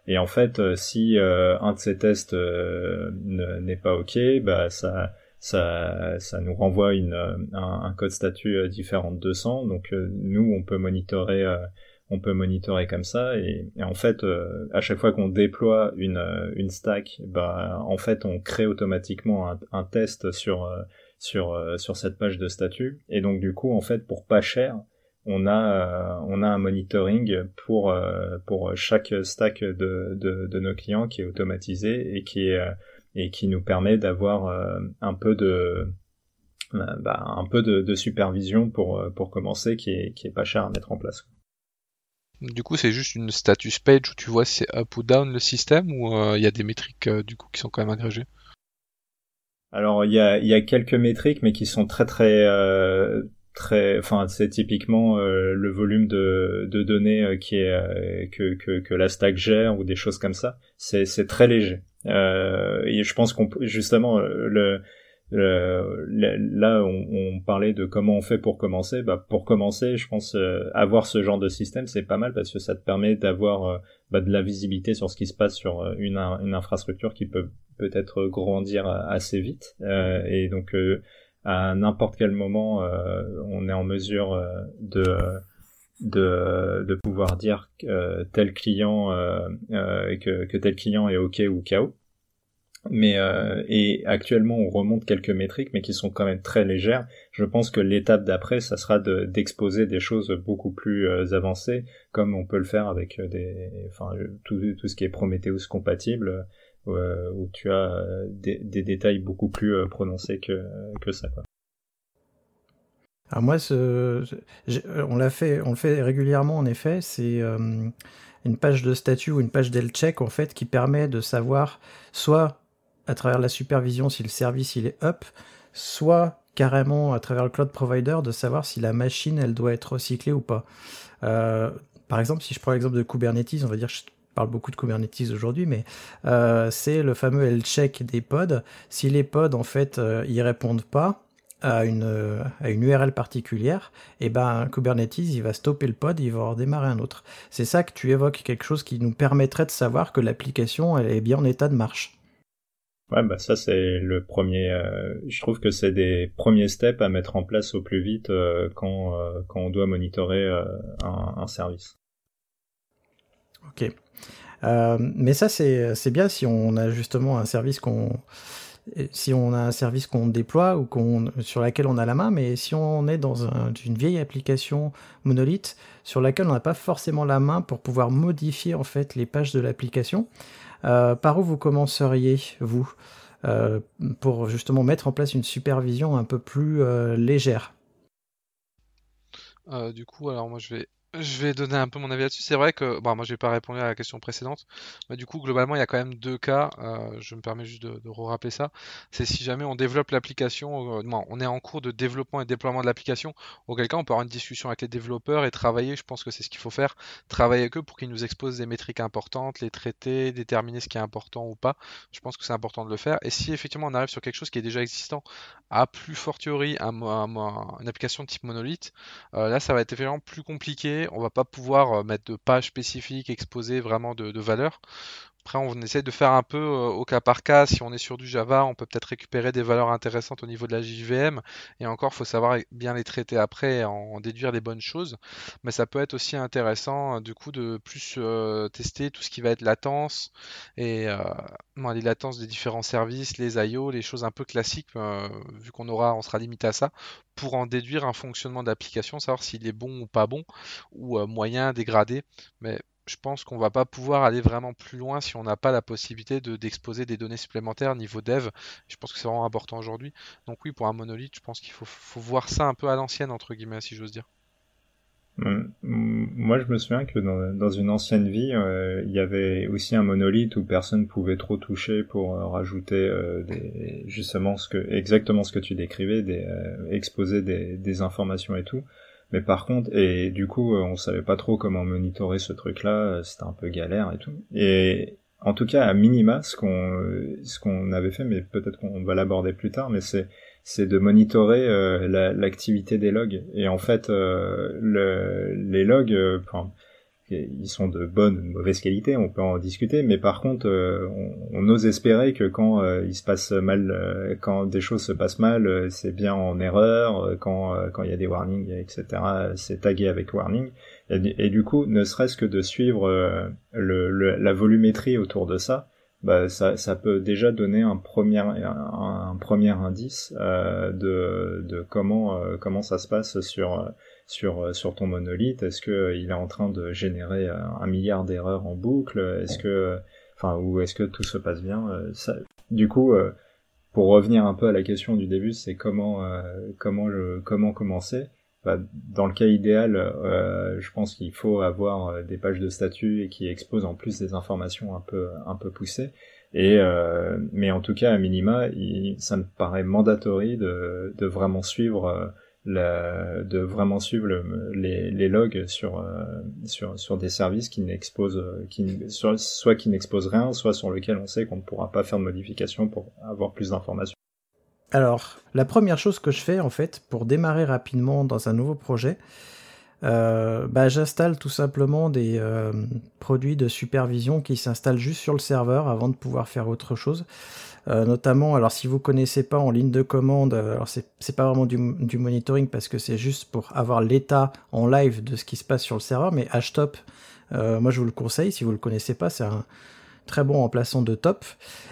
Et en fait, si un de ces tests n'est pas ok, bah ça ça, ça nous renvoie une, un, un code statut différent de 200. Donc nous, on peut monitorer on peut monitorer comme ça et, en fait à chaque fois qu'on déploie une, une stack bah en fait on crée automatiquement un, un test sur sur sur cette page de statut et donc du coup en fait pour pas cher on a on a un monitoring pour pour chaque stack de, de, de nos clients qui est automatisé et qui est et qui nous permet d'avoir euh, un peu de euh, bah, un peu de, supervision pour euh, pour commencer qui est qui est pas cher à mettre en place. Du coup, c'est juste une status page où tu vois si c'est up ou down le système ou il y a des métriques du coup qui sont quand même agrégées? Alors il y a il y a quelques métriques mais qui sont très très enfin c'est typiquement le volume de, données qui est que, que la stack gère ou des choses comme ça. C'est très léger. Euh, et je pense qu'on justement euh, là on, parlait de comment on fait pour commencer. Bah, pour commencer, je pense euh, avoir ce genre de système c'est pas mal parce que ça te permet d'avoir bah, de la visibilité sur ce qui se passe sur une, une infrastructure qui peut peut-être grandir assez vite. et donc à n'importe quel moment, on est en mesure de de, de pouvoir dire que tel client euh, euh, que, que tel client est OK ou KO. Mais euh, et actuellement on remonte quelques métriques, mais qui sont quand même très légères. Je pense que l'étape d'après, ça sera d'exposer des choses beaucoup plus euh, avancées, comme on peut le faire avec des, enfin tout, tout ce qui est Prometheus compatible, euh, où tu as des, des, détails beaucoup plus prononcés que que ça. Quoi. Alors moi, on l'a fait, on le fait régulièrement en effet. C'est euh, une page de statut ou une page d'Elcheck en fait qui permet de savoir soit à travers la supervision si le service il est up, soit carrément à travers le cloud provider de savoir si la machine elle doit être recyclée ou pas. Euh, par exemple, si je prends l'exemple de Kubernetes, on va dire parle beaucoup de Kubernetes aujourd'hui, mais euh, c'est le fameux L-check des pods. Si les pods en fait ils répondent pas, à une, à une URL particulière, et eh ben Kubernetes il va stopper le pod, il va redémarrer un autre. C'est ça que tu évoques, quelque chose qui nous permettrait de savoir que l'application elle est bien en état de marche. Ouais, bah ça c'est le premier. Euh, je trouve que c'est des premiers steps à mettre en place au plus vite euh, quand, euh, quand on doit monitorer un, service. Ok. mais ça c'est bien si on a justement un service qu'on si on a un service qu'on déploie ou qu'on sur laquelle on a la main, mais si on est dans une vieille application monolithe sur laquelle on n'a pas forcément la main pour pouvoir modifier en fait les pages de l'application, euh, par où vous commenceriez vous euh, pour justement mettre en place une supervision un peu plus euh, légère? Du coup, alors moi je vais je vais donner un peu mon avis là-dessus. C'est vrai que, bon, moi j'ai pas répondu à la question précédente, mais du coup globalement il y a quand même deux cas. Euh, je me permets juste de, de rappeler ça. C'est si jamais on développe l'application, euh, on est en cours de développement et déploiement de l'application, auquel cas on peut avoir une discussion avec les développeurs et travailler. Je pense que c'est ce qu'il faut faire, travailler avec eux pour qu'ils nous exposent des métriques importantes, les traiter, déterminer ce qui est important ou pas. Je pense que c'est important de le faire. Et si effectivement on arrive sur quelque chose qui est déjà existant, à plus fortiori un, une application de type monolithe, euh, là ça va être effectivement plus compliqué on va pas pouvoir euh, mettre de pages spécifiques, exposer vraiment de, de valeurs. Après, on essaie de faire un peu euh, au cas par cas. Si on est sur du Java, on peut peut-être récupérer des valeurs intéressantes au niveau de la JVM. Et encore, faut savoir bien les traiter après et en déduire les bonnes choses. Mais ça peut être aussi intéressant, euh, du coup, de plus euh, tester tout ce qui va être latence et les latences des différents services, les I/O, les choses un peu classiques, vu qu'on aura, on sera limité à ça, pour en déduire un fonctionnement d'application, savoir s'il est bon ou pas bon, ou moyen, dégradé. Je pense qu'on va pas pouvoir aller vraiment plus loin si on n'a pas la possibilité de, d'exposer des données supplémentaires niveau dev. Je pense que c'est vraiment important aujourd'hui. Donc oui, pour un monolithe, je pense qu'il faut, voir ça un peu à l'ancienne, entre guillemets, si j'ose dire. Hum, moi, je me souviens que dans, une ancienne vie, euh, il y avait aussi un monolithe où personne pouvait trop toucher pour euh, rajouter euh, justement ce que, exactement ce que tu décrivais, des, exposer des, informations et tout. Mais par contre, et du coup, euh, on savait pas trop comment monitorer ce truc-là, euh, c'était un peu galère et tout. Et en tout cas, à minima, ce qu'on ce qu'on avait fait, mais peut-être qu'on va l'aborder plus tard, mais c'est c'est de monitorer euh, l'activité des logs. Et en fait, le, les logs, enfin, ils sont de bonne ou de mauvaise qualité, on peut en discuter, mais par contre, euh, on, ose espérer que quand euh, il se passe mal, euh, quand des choses se passent mal, c'est bien en erreur, quand quand il y a des warnings, etc., c'est tagué avec warning, Et, du coup, ne serait-ce que de suivre la volumétrie autour de ça, bah, ça, peut déjà donner un premier, indice de, de comment, comment ça se passe sur, sur, sur ton monolithe. Est-ce que il est en train de générer un milliard d'erreurs en boucle? Est-ce que, enfin, ou est-ce que tout se passe bien? Ça, Du coup, pour revenir un peu à la question du début, c'est comment, comment, le, comment commencer? Bah, dans le cas idéal, euh, je pense qu'il faut avoir euh, des pages de statut et qui exposent en plus des informations un peu un peu poussées. Et euh, mais en tout cas, à minima, ça me paraît mandatory de, de vraiment suivre euh, de vraiment suivre les, logs sur, sur des services qui n'exposent qui soit, qui n'exposent rien, soit sur lesquels on sait qu'on ne pourra pas faire de modification pour avoir plus d'informations. Alors, la première chose que je fais en fait pour démarrer rapidement dans un nouveau projet, euh, bah, j'installe tout simplement des euh, produits de supervision qui s'installent juste sur le serveur avant de pouvoir faire autre chose. Euh, notamment, alors si vous connaissez pas en ligne de commande, alors c'est pas vraiment du, monitoring parce que c'est juste pour avoir l'état en live de ce qui se passe sur le serveur, mais HTOP, moi je vous le conseille si vous le connaissez pas, c'est un très bon remplaçant de top.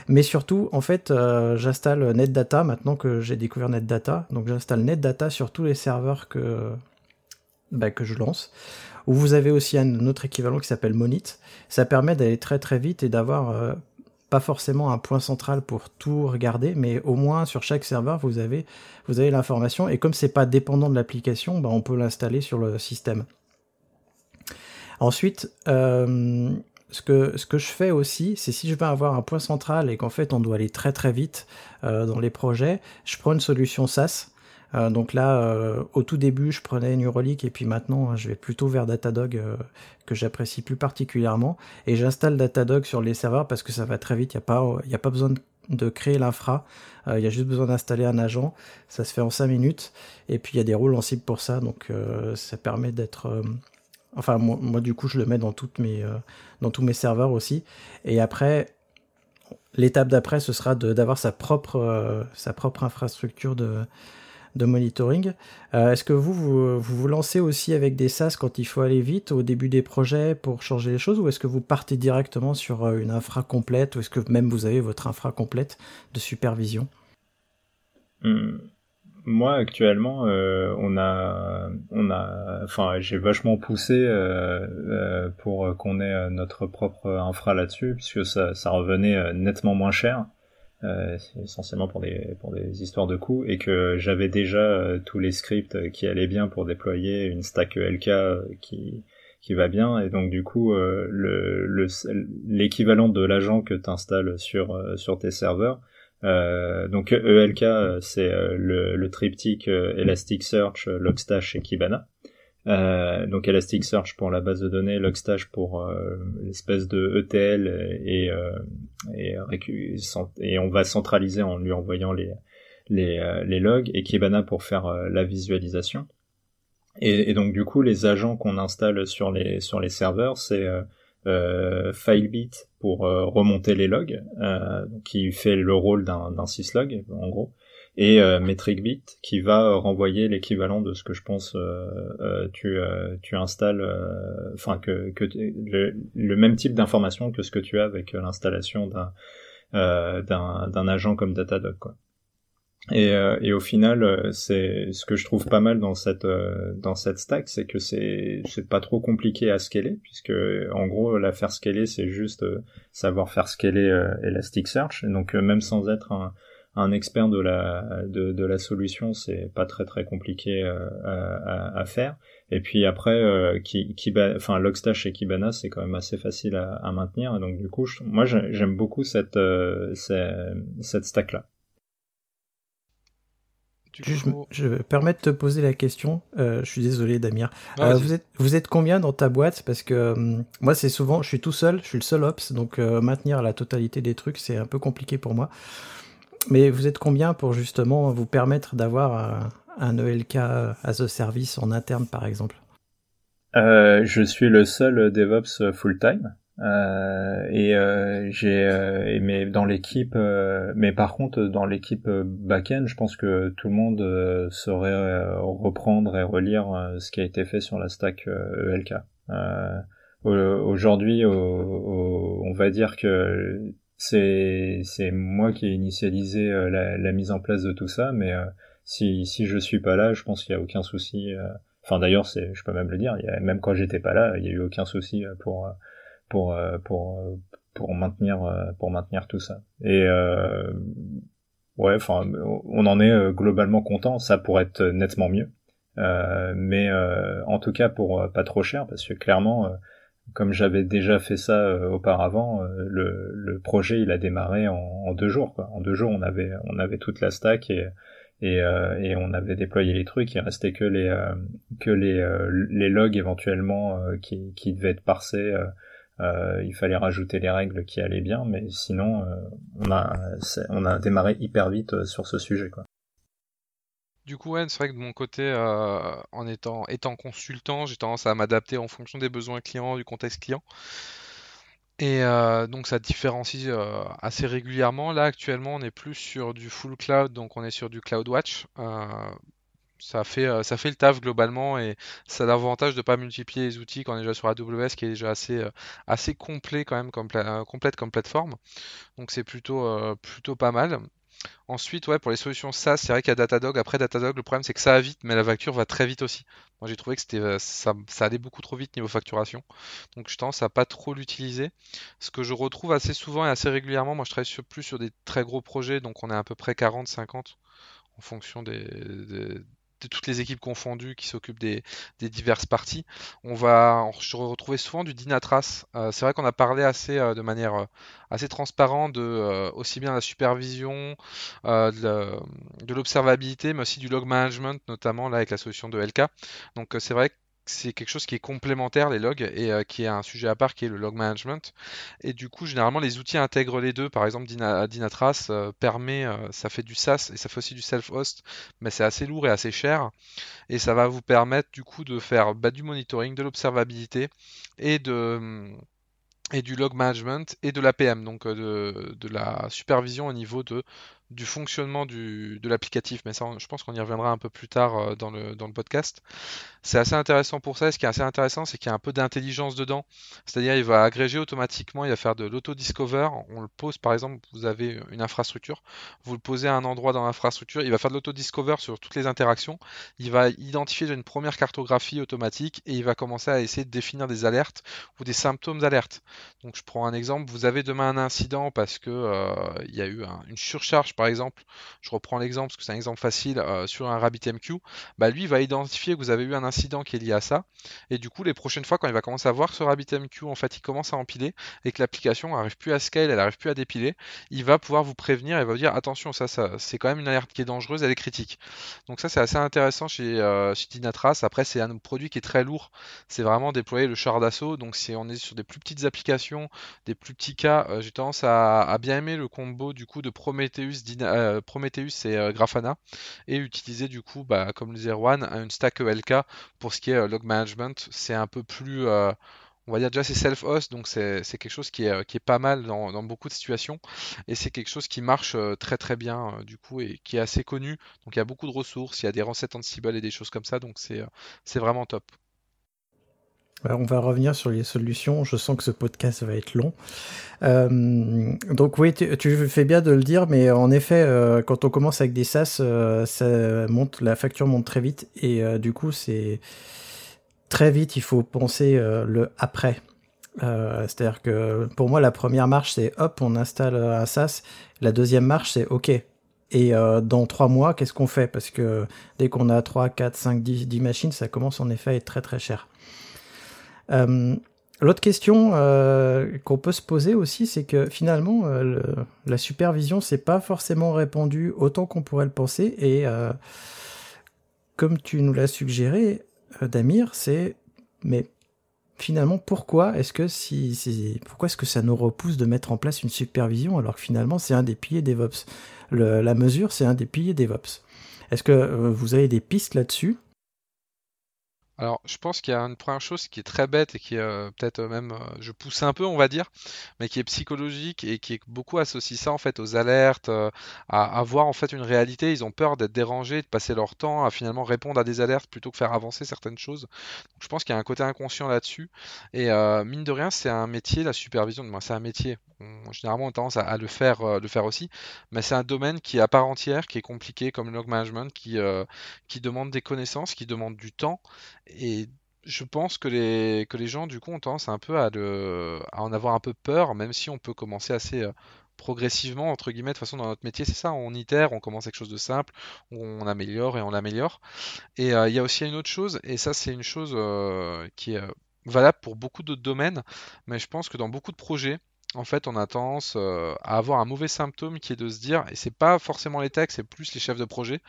Mais surtout, en fait, euh, j'installe NetData maintenant que j'ai découvert NetData. Donc j'installe NetData sur tous les serveurs que, bah, que je lance. Où vous avez aussi un autre équivalent qui s'appelle Monit. Ça permet d'aller très très vite et d'avoir euh, pas forcément un point central pour tout regarder, mais au moins sur chaque serveur vous avez vous avez l'information et comme c'est pas dépendant de l'application, bah, on peut l'installer sur le système. Ensuite, euh, ce que, je fais aussi, c'est si je veux avoir un point central et qu'en fait on doit aller très très vite euh, dans les projets, je prends une solution SaaS. Euh, donc là, euh, au tout début, je prenais Neuralink et puis maintenant, je vais plutôt vers Datadog que j'apprécie plus particulièrement. Et j'installe Datadog sur les serveurs parce que ça va très vite. Il n'y a, pas, a pas besoin de, créer l'infra. Il y a juste besoin d'installer un agent. Ça se fait en 5 minutes. Et puis il y a des rôles en cible pour ça. Donc ça permet d'être Enfin, moi, du coup, je le mets dans, toutes mes, euh, dans tous mes serveurs aussi. Et après, l'étape d'après, ce sera d'avoir sa, euh, sa propre infrastructure de, de monitoring. Euh, est-ce que vous, vous, lancez aussi avec des SaaS quand il faut aller vite au début des projets pour changer les choses ou est-ce que vous partez directement sur une infra complète ou est-ce que même vous avez votre infra complète de supervision? Hmm. Moi actuellement, euh, on a, on a, enfin, j'ai vachement poussé euh, euh, pour qu'on ait notre propre infra là-dessus, puisque ça, ça revenait nettement moins cher, essentiellement pour des, pour des histoires de coûts, et que j'avais déjà tous les scripts qui allaient bien pour déployer une stack ELK qui qui va bien, et donc du coup, le l'équivalent de l'agent que tu installes sur sur tes serveurs euh, donc ELK, c'est euh, le, le, triptyque euh, Elasticsearch, Logstash et Kibana. Euh, donc Elasticsearch pour la base de données, Logstash pour l'espèce de ETL et, et, on va centraliser en lui envoyant les, les, les logs et Kibana pour faire la visualisation. Et, donc du coup les agents qu'on installe sur les sur les serveurs c'est euh, FileBit pour euh, remonter les logs, euh, qui fait le rôle d'un syslog en gros, et euh, MetricBit qui va renvoyer l'équivalent de ce que je pense tu, tu installes, enfin que, que le, même type d'information que ce que tu as avec l'installation d'un d'un agent comme Datadog quoi. Et, euh, et, au final, euh, c'est ce que je trouve pas mal dans cette euh, dans cette stack, c'est que c'est c'est pas trop compliqué à scaler, puisque en gros la faire scaler, c'est juste savoir faire scaler Elasticsearch. donc même sans être un, un expert de la de, de la solution, c'est pas très très compliqué à, à, faire. Et puis après, qui, qui enfin Logstash et Kibana, c'est quand même assez facile à, à maintenir. donc du coup, moi j'aime beaucoup cette cette stack là. Je, me permets de te poser la question. Euh, je suis désolé, Damir. Euh, vous, êtes, vous êtes combien dans ta boîte? Parce que euh, moi, c'est souvent, je suis tout seul, je suis le seul ops, donc maintenir la totalité des trucs, c'est un peu compliqué pour moi. Mais vous êtes combien pour justement vous permettre d'avoir un, ELK as a service en interne, par exemple? Je suis le seul DevOps full-time. Euh, et euh, j'ai euh, mais dans l'équipe mais par contre dans l'équipe back-end je pense que tout le monde saurait reprendre et relire ce qui a été fait sur la stack ELK aujourd'hui on va dire que c'est c'est moi qui ai initialisé la, la, mise en place de tout ça mais si si je suis pas là je pense qu'il y a aucun souci enfin d'ailleurs c'est je peux même le dire y a, même quand j'étais pas là il y a eu aucun souci pour pour euh, pour euh, pour maintenir euh, pour maintenir tout ça. Et ouais, enfin, on en est globalement content. Ça pourrait être nettement mieux, mais en tout cas pour pas trop cher, parce que clairement comme j'avais déjà fait ça auparavant, le, le, projet il a démarré en, en, deux jours. Quoi. En deux jours, on avait on avait toute la stack et et, et on avait déployé les trucs. Il restait que les que les les logs éventuellement qui qui devaient être parsés euh, il fallait rajouter les règles qui allaient bien, mais sinon, euh, on, a, on a démarré hyper vite euh, sur ce sujet. Quoi. Du coup, c'est vrai que de mon côté, en étant, étant consultant, j'ai tendance à m'adapter en fonction des besoins clients, du contexte client. Et donc ça différencie assez régulièrement. Là actuellement on est plus sur du full cloud, donc on est sur du CloudWatch ça fait, euh, ça fait le taf globalement et ça a l'avantage de ne pas multiplier les outils quand on est déjà sur AWS qui est déjà assez, euh, assez complet quand même, comme euh, complète comme plateforme. Donc c'est plutôt, plutôt pas mal. Ensuite, ouais, pour les solutions SaaS, c'est vrai qu'il y a Datadog. Après, Datadog, le problème c'est que ça va vite, mais la facture va très vite aussi. Moi, j'ai trouvé que c'était, ça, ça, allait beaucoup trop vite niveau facturation. Donc, je tendance à pas trop l'utiliser. Ce que je retrouve assez souvent et assez régulièrement, moi, je travaille sur, plus sur des très gros projets, donc on est à peu près 40, 50 en fonction des, de toutes les équipes confondues qui s'occupent des, diverses parties. On va retrouver souvent du Dynatrace. Euh, c'est vrai qu'on a parlé assez euh, de manière euh, assez transparente de aussi bien la supervision, de l'observabilité, mais aussi du log management, notamment là avec la solution de LK. Donc c'est vrai que c'est quelque chose qui est complémentaire, les logs, et euh, qui est un sujet à part qui est le log management. Et du coup, généralement, les outils intègrent les deux. Par exemple, Dynatrace euh, permet, euh, ça fait du SaaS et ça fait aussi du self-host, mais c'est assez lourd et assez cher. Et ça va vous permettre du coup de faire bah, du monitoring, de l'observabilité et de et du log management et de l'APM, donc de, de, la supervision au niveau de du fonctionnement de l'applicatif, mais ça, je pense qu'on y reviendra un peu plus tard euh, dans le, dans le podcast. C'est assez intéressant pour ça. ce qui est assez intéressant, c'est qu'il y a un peu d'intelligence dedans. C'est-à-dire, il va agréger automatiquement, il va faire de l'auto-discover. On le pose, par exemple, vous avez une infrastructure, vous le posez à un endroit dans l'infrastructure, il va faire de l'auto-discover sur toutes les interactions. Il va identifier une première cartographie automatique et il va commencer à essayer de définir des alertes ou des symptômes d'alerte. Donc, je prends un exemple. Vous avez demain un incident parce que euh, il y a eu une surcharge par exemple, je reprends l'exemple parce que c'est un exemple facile euh, sur un RabbitMQ, bah lui va identifier que vous avez eu un incident qui est lié à ça, et du coup les prochaines fois quand il va commencer à voir ce RabbitMQ, en fait il commence à empiler et que l'application n'arrive plus à scale, elle n'arrive plus à dépiler, il va pouvoir vous prévenir et va vous dire attention ça, c'est quand même une alerte qui est dangereuse, elle est critique. Donc ça c'est assez intéressant chez, euh, Dynatrace. Après c'est un produit qui est très lourd, c'est vraiment déployer le char d'assaut, donc si on est sur des plus petites applications, des plus petits cas, euh, j'ai tendance à, bien aimer le combo du coup de Prometheus euh, Prometheus et euh, Grafana et utiliser du coup, bah, comme le disait Erwan, une stack ELK pour ce qui est euh, log management. C'est un peu plus on va dire déjà c'est self-host, donc c'est quelque chose qui est, qui est pas mal dans, beaucoup de situations, et c'est quelque chose qui marche très très bien du coup, et qui est assez connu, donc il y a beaucoup de ressources, il y a des recettes Ansible et des choses comme ça, donc c'est vraiment top. On va revenir sur les solutions. Je sens que ce podcast va être long. Euh, donc oui, tu, fais bien de le dire, mais en effet, euh, quand on commence avec des SaaS, euh, ça monte, la facture monte très vite et du coup, c'est très vite. Il faut penser le après. C'est-à-dire que pour moi, la première marche, c'est hop, on installe un SaaS. La deuxième marche, c'est OK. Et dans trois mois, qu'est-ce qu'on fait? Parce que dès qu'on a 3, 4, 5, 10, 10 machines, ça commence en effet à être très très cher. Euh, l'autre question euh, qu'on peut se poser aussi, c'est que finalement, euh, la supervision, c'est pas forcément répandu autant qu'on pourrait le penser. Et comme tu nous l'as suggéré, Damir, c'est mais finalement pourquoi est-ce que si, pourquoi est-ce que ça nous repousse de mettre en place une supervision alors que finalement c'est un des piliers DevOps. la mesure, c'est un des piliers DevOps. Est-ce que vous avez des pistes là-dessus? Alors, je pense qu'il y a une première chose qui est très bête et qui est euh, peut-être même, euh, je pousse un peu, on va dire, mais qui est psychologique et qui est beaucoup associé ça en fait aux alertes, euh, à, voir en fait une réalité. Ils ont peur d'être dérangés, de passer leur temps à finalement répondre à des alertes plutôt que faire avancer certaines choses. Je pense qu'il y a un côté inconscient là-dessus. Et mine de rien, c'est un métier, la supervision. Moi, c'est un métier. généralement, on a tendance à, le faire, aussi, mais c'est un domaine qui est à part entière, qui est compliqué comme log management, qui qui demande des connaissances, qui demande du temps et je pense que les, que les gens, du coup, ont tendance un peu à, à en avoir un peu peur, même si on peut commencer assez euh, progressivement, entre guillemets. De toute façon, dans notre métier, c'est ça, on itère, on commence quelque chose de simple, on améliore et on l'améliore. Et euh, il y a aussi une autre chose, et ça, c'est une chose euh, qui est valable pour beaucoup d'autres domaines, mais je pense que dans beaucoup de projets, en fait, on a tendance à avoir un mauvais symptôme qui est de se dire, et c'est pas forcément les techs, c'est plus les chefs de projet,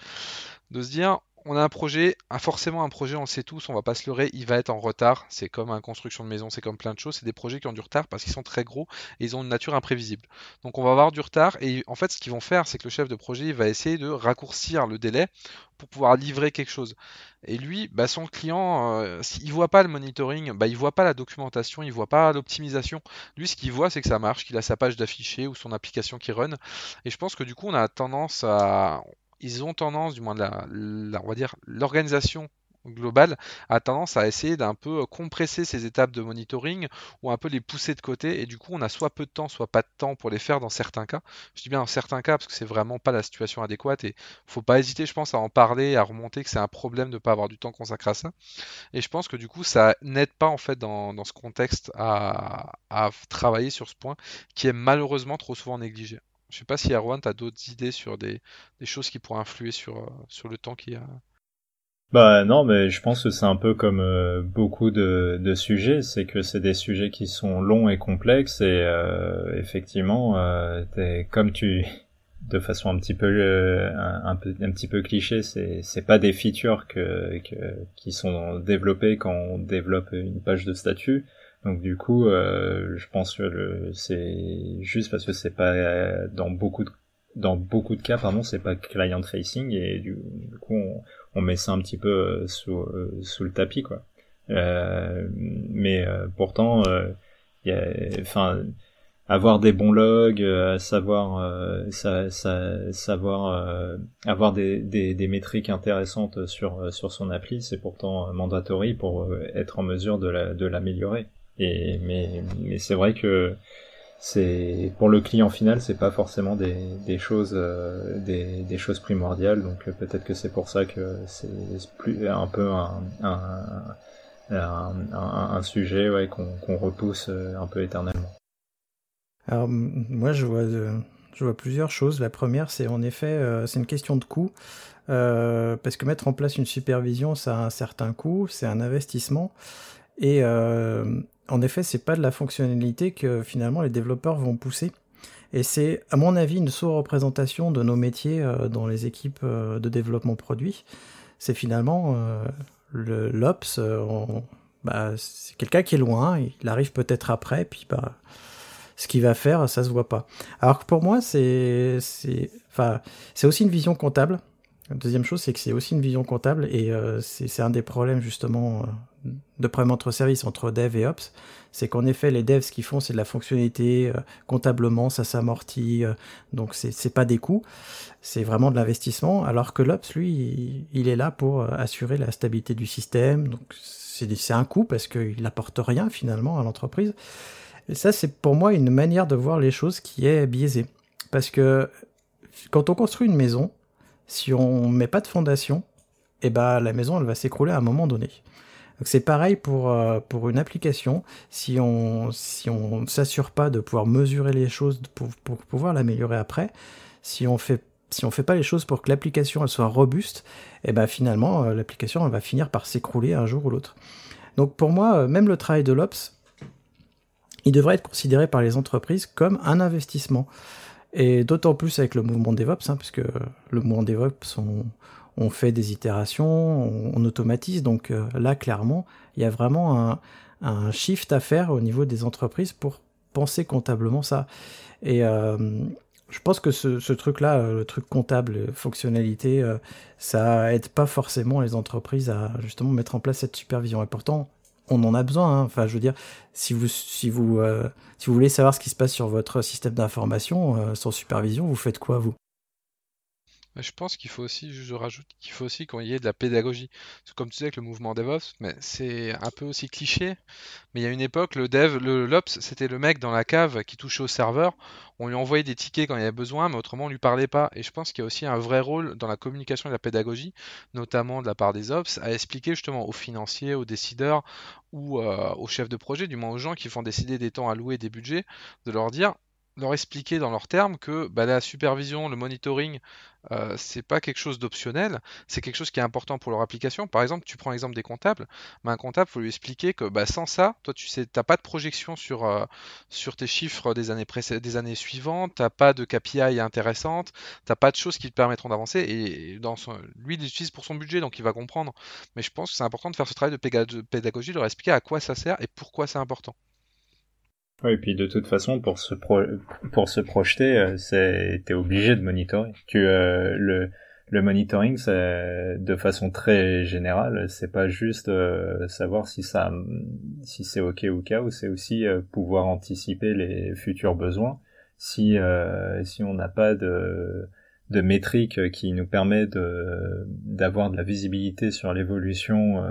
de se dire on a un projet, forcément un projet, on le sait tous, on va pas se leurrer, il va être en retard. C'est comme une construction de maison, c'est comme plein de choses. C'est des projets qui ont du retard parce qu'ils sont très gros et ils ont une nature imprévisible. Donc on va avoir du retard et en fait ce qu'ils vont faire, c'est que le chef de projet va essayer de raccourcir le délai pour pouvoir livrer quelque chose. Et lui, bah, son client, euh, s'il voit pas le monitoring, bah, il voit pas la documentation, il voit pas l'optimisation. Lui, ce qu'il voit, c'est que ça marche, qu'il a sa page d'affiché ou son application qui run. Et je pense que du coup, on a tendance à, ils ont tendance, du moins la, on va dire l'organisation globale a tendance à essayer d'un peu euh, compresser ces étapes de monitoring ou un peu les pousser de côté. Et du coup on a soit peu de temps soit pas de temps pour les faire dans certains cas. Je dis bien dans certains cas parce que c'est vraiment pas la situation adéquate et faut pas hésiter je pense à en parler à remonter que c'est un problème de ne pas avoir du temps consacré à ça. Et je pense que du coup ça n'aide pas en fait dans, ce contexte à travailler sur ce point qui est malheureusement trop souvent négligé je sais pas si Erwan, tu as d'autres idées sur des, choses qui pourraient influer sur, euh, sur le temps qu'il y a. Bah non, mais je pense que c'est un peu comme euh, beaucoup de, de sujets, c'est que c'est des sujets qui sont longs et complexes et euh, effectivement, euh, comme tu, <laughs> de façon un petit peu un, un petit peu cliché, c'est c'est pas des features que, que qui sont développées quand on développe une page de statut, donc du coup, euh, je pense que c'est juste parce que c'est pas euh, dans beaucoup de dans beaucoup de cas, pardon, c'est pas client facing et du, coup on, on, met ça un petit peu euh, sous sous le tapis quoi. mais pourtant, il y a, enfin avoir des bons logs, savoir, savoir avoir des, des, des, métriques intéressantes sur, sur son appli, c'est pourtant mandatory pour être en mesure de l'améliorer. Mais c'est vrai que c'est pour le client final, c'est pas forcément des, choses euh, des, choses primordiales. Donc euh, peut-être que c'est pour ça que c'est plus un peu un sujet ouais, qu'on repousse euh, un peu éternellement. Alors moi je vois je vois plusieurs choses. La première c'est en effet c'est une question de coût. Parce que mettre en place une supervision, ça a un certain coût, c'est un investissement. Et en effet, c'est pas de la fonctionnalité que finalement les développeurs vont pousser. Et c'est, à mon avis, une sous-représentation de nos métiers euh, dans les équipes euh, de développement produit. C'est finalement euh, l'ops, bah, c'est quelqu'un qui est loin, il arrive peut-être après, puis bah, ce qu'il va faire, ça se voit pas. Alors que pour moi, c'est aussi une vision comptable. La deuxième chose, c'est que c'est aussi une vision comptable et c'est un des problèmes justement de problème entre services, entre dev et ops, c'est qu'en effet, les devs, ce qu'ils font, c'est de la fonctionnalité, euh, comptablement, ça s'amortit, euh, donc c'est pas des coûts, c'est vraiment de l'investissement, alors que l'ops, lui, il, est là pour euh, assurer la stabilité du système, donc c'est un coût parce qu'il n'apporte rien finalement à l'entreprise. Et ça, c'est pour moi une manière de voir les choses qui est biaisée. Parce que quand on construit une maison, si on met pas de fondation, eh ben, la maison, elle va s'écrouler à un moment donné. Donc c'est pareil pour, euh, pour une application. Si on si on s'assure pas de pouvoir mesurer les choses pour, pouvoir l'améliorer après, si on fait si on fait pas les choses pour que l'application soit robuste, eh ben finalement euh, l'application va finir par s'écrouler un jour ou l'autre. Donc pour moi, euh, même le travail de l'ops, il devrait être considéré par les entreprises comme un investissement. Et d'autant plus avec le mouvement DevOps, hein, parce que le mouvement DevOps, on, on fait des itérations, on, automatise. Donc euh, là, clairement, il y a vraiment un, un, shift à faire au niveau des entreprises pour penser comptablement ça. Et euh, je pense que ce, truc-là, le truc comptable, fonctionnalité, ça aide pas forcément les entreprises à justement mettre en place cette supervision. Et pourtant, on en a besoin. Hein. Enfin, je veux dire, si vous, si vous, si vous voulez savoir ce qui se passe sur votre système d'information sans supervision, vous faites quoi vous? Je pense qu'il faut aussi, je rajoute qu'il faut aussi qu'il y ait de la pédagogie. comme tu disais avec le mouvement DevOps, mais c'est un peu aussi cliché. Mais il y a une époque, le dev, le l'ops, c'était le mec dans la cave qui touchait au serveur. On lui envoyait des tickets quand il y avait besoin, mais autrement on lui parlait pas. Et je pense qu'il y a aussi un vrai rôle dans la communication et la pédagogie, notamment de la part des ops, à expliquer justement aux financiers, aux décideurs ou euh, aux chefs de projet, du moins aux gens qui font décider des temps alloués, des budgets, de leur dire leur expliquer dans leurs termes que bah, la supervision, le monitoring, euh, c'est pas quelque chose d'optionnel, c'est quelque chose qui est important pour leur application. Par exemple, tu prends l'exemple des comptables, un comptable, faut lui expliquer que bah, sans ça, toi, tu sais, t'as pas de projection sur, euh, tes chiffres des années, des années suivantes, t'as pas de KPI intéressante, t'as pas de choses qui te permettront d'avancer. Et dans son, lui, il l'utilise pour son budget, donc il va comprendre. Mais je pense que c'est important de faire ce travail de pédagogie, de leur expliquer à quoi ça sert et pourquoi c'est important. Oui, et puis de toute façon, pour se pro pour se projeter, euh, c'est t'es obligé de monitorer. Tu euh, le le monitoring, de façon très générale, c'est pas juste euh, savoir si ça si c'est ok ou cas, ou c'est aussi pouvoir anticiper les futurs besoins. Si si on n'a pas de de métriques qui nous permet d'avoir de la visibilité sur l'évolution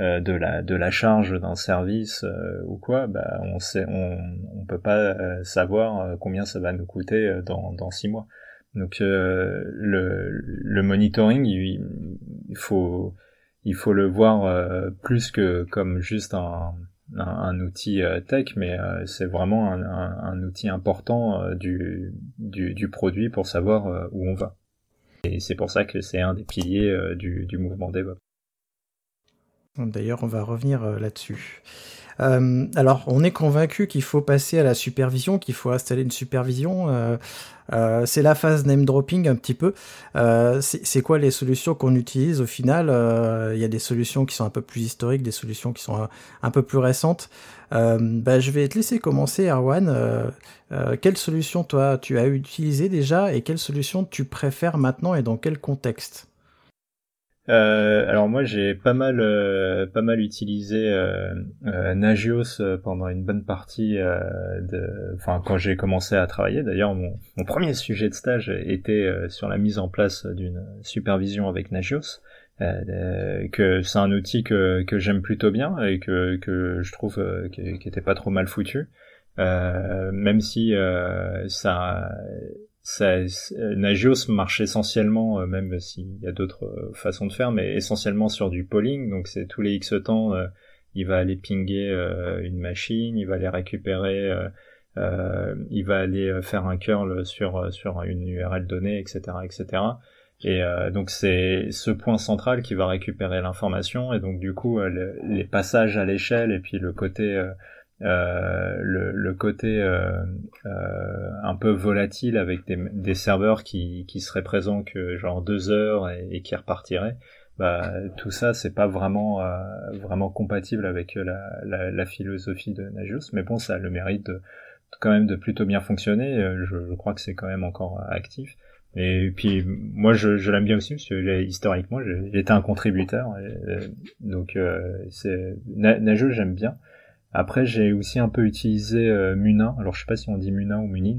euh, de la de la charge d'un service euh, ou quoi, bah on sait on on peut pas euh, savoir combien ça va nous coûter dans dans six mois. Donc le le monitoring, il, faut il faut le voir plus que comme juste un un, outil tech, mais c'est vraiment un, un, outil important du, du, du produit pour savoir où on va. Et c'est pour ça que c'est un des piliers du, du mouvement DevOps. D'ailleurs, on va revenir euh, là-dessus. Euh, alors, on est convaincu qu'il faut passer à la supervision, qu'il faut installer une supervision. Euh, c'est la phase name dropping un petit peu. c'est quoi les solutions qu'on utilise au final? Il y a des solutions qui sont un peu plus historiques, des solutions qui sont un, peu plus récentes. Bah, je vais te laisser commencer, Arwan. quelle solution toi tu as utilisé déjà et quelle solution tu préfères maintenant et dans quel contexte? Euh, alors moi j'ai pas mal euh, pas mal utilisé euh, euh Nagios pendant une bonne partie de enfin quand j'ai commencé à travailler. D'ailleurs mon, mon, premier sujet de stage était sur la mise en place d'une supervision avec Nagios que c'est un outil que, que j'aime plutôt bien et que, que je trouve qui, qui était pas trop mal foutu. Même si ça ça, Nagios marche essentiellement, euh, même s'il y a d'autres euh, façons de faire, mais essentiellement sur du polling. Donc c'est tous les X temps, euh, il va aller pinguer une machine, il va aller récupérer, il va aller faire un curl sur sur une URL donnée, etc., etc. Et donc c'est ce point central qui va récupérer l'information et donc du coup les passages à l'échelle et puis le côté euh, le, le, côté euh, euh, un peu volatile avec des, des, serveurs qui, qui seraient présents que genre deux heures et, qui repartiraient, bah, tout ça c'est pas vraiment euh, vraiment compatible avec la, la, la, philosophie de Nagios, mais bon ça a le mérite de, quand même de plutôt bien fonctionner. Je, je crois que c'est quand même encore actif. Et puis moi je, je l'aime bien aussi parce que historiquement été un contributeur, donc c'est Nagios j'aime bien. Après, j'ai aussi un peu utilisé euh, Munin. Alors, je sais pas si on dit Munin ou Munin,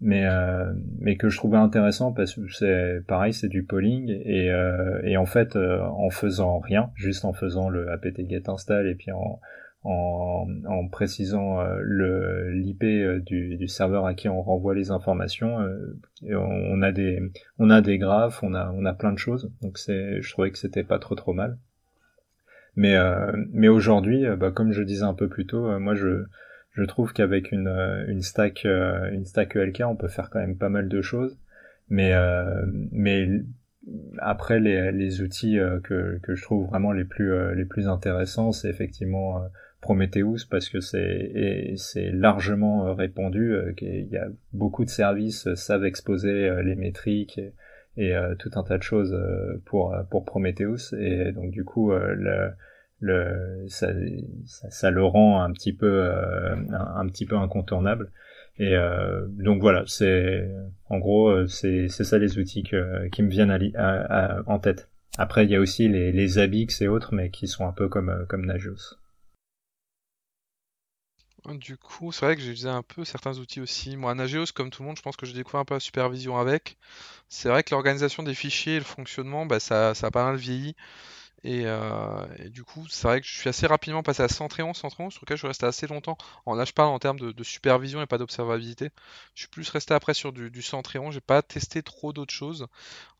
mais euh, mais que je trouvais intéressant parce que c'est pareil, c'est du polling et euh, et en fait, euh, en faisant rien, juste en faisant le apt get install et puis en en, en précisant euh, le l'IP du, du serveur à qui on renvoie les informations, on a des on a des graphes, on a on a plein de choses. Donc c'est, je trouvais que c'était pas trop trop mal. Mais euh, mais aujourd'hui, euh, bah, comme je disais un peu plus tôt, euh, moi je je trouve qu'avec une une stack une stack ELK, on peut faire quand même pas mal de choses. Mais mais après les, les outils que, que je trouve vraiment les plus les plus intéressants c'est effectivement Prometheus parce que c'est c'est largement répandu qu'il y a beaucoup de services savent exposer les métriques et tout un tas de choses pour pour Prometheus et donc du coup le le, ça, ça, le rend un petit peu, euh, un, petit peu incontournable. Et donc voilà, c'est en gros c'est c'est ça les outils qui me viennent en tête. Après il y a aussi les les Abix et autres, mais qui sont un peu comme comme Nagios. Du coup, c'est vrai que j'ai utilisé un peu certains outils aussi. Moi, Nagios, comme tout le monde, je pense que j'ai découvert un peu la supervision avec. C'est vrai que l'organisation des fichiers et le fonctionnement, bah, ça, ça a pas mal vieilli. Euh, et, du coup, c'est vrai que je suis assez rapidement passé à Centréon, Centréon, sur lequel je suis resté assez longtemps. Là, je parle en termes de, supervision et pas d'observabilité. Je suis plus resté après sur du, du Centréon. J'ai pas testé trop d'autres choses.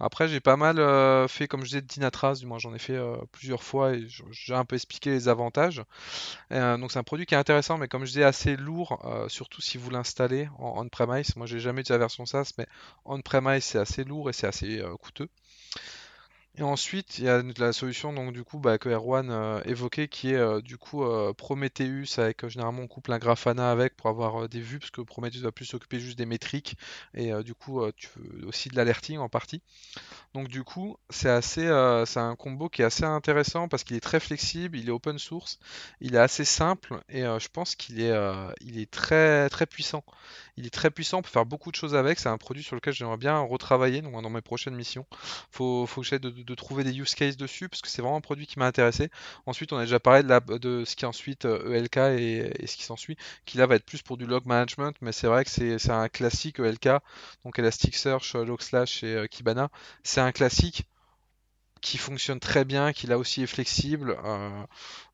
Après, j'ai pas mal euh, fait, comme je disais, Dynatras. Du moins, j'en ai fait euh, plusieurs fois et j'ai un peu expliqué les avantages. donc, c'est un produit qui est intéressant, mais comme je disais, assez lourd, surtout si vous l'installez en on-premise. Moi, j'ai jamais utilisé la version SaaS, mais on-premise, c'est assez lourd et c'est assez coûteux. Et ensuite, il y a la solution donc du coup bah, que Erwan euh, évoquait qui est euh, du coup euh, Prometheus avec généralement on couple un Grafana avec pour avoir des vues parce que Prometheus va plus s'occuper juste des métriques et du coup tu veux aussi de l'alerting en partie. Donc du coup c'est assez c'est un combo qui est assez intéressant parce qu'il est très flexible, il est open source, il est assez simple et je pense qu'il est il est très très puissant. Il est très puissant, on peut faire beaucoup de choses avec. C'est un produit sur lequel j'aimerais bien retravailler donc, dans mes prochaines missions. Faut, faut que j'aie de, de, trouver des use cases dessus parce que c'est vraiment un produit qui m'a intéressé. Ensuite, on a déjà parlé de, la, de ce qui est ensuite ELK euh, e et, ce qui s'ensuit, qui là va être plus pour du log management, mais c'est vrai que c'est un classique ELK, donc Elasticsearch, Logslash et euh, Kibana. C'est un classique qui fonctionne très bien, qui là aussi est flexible. Euh,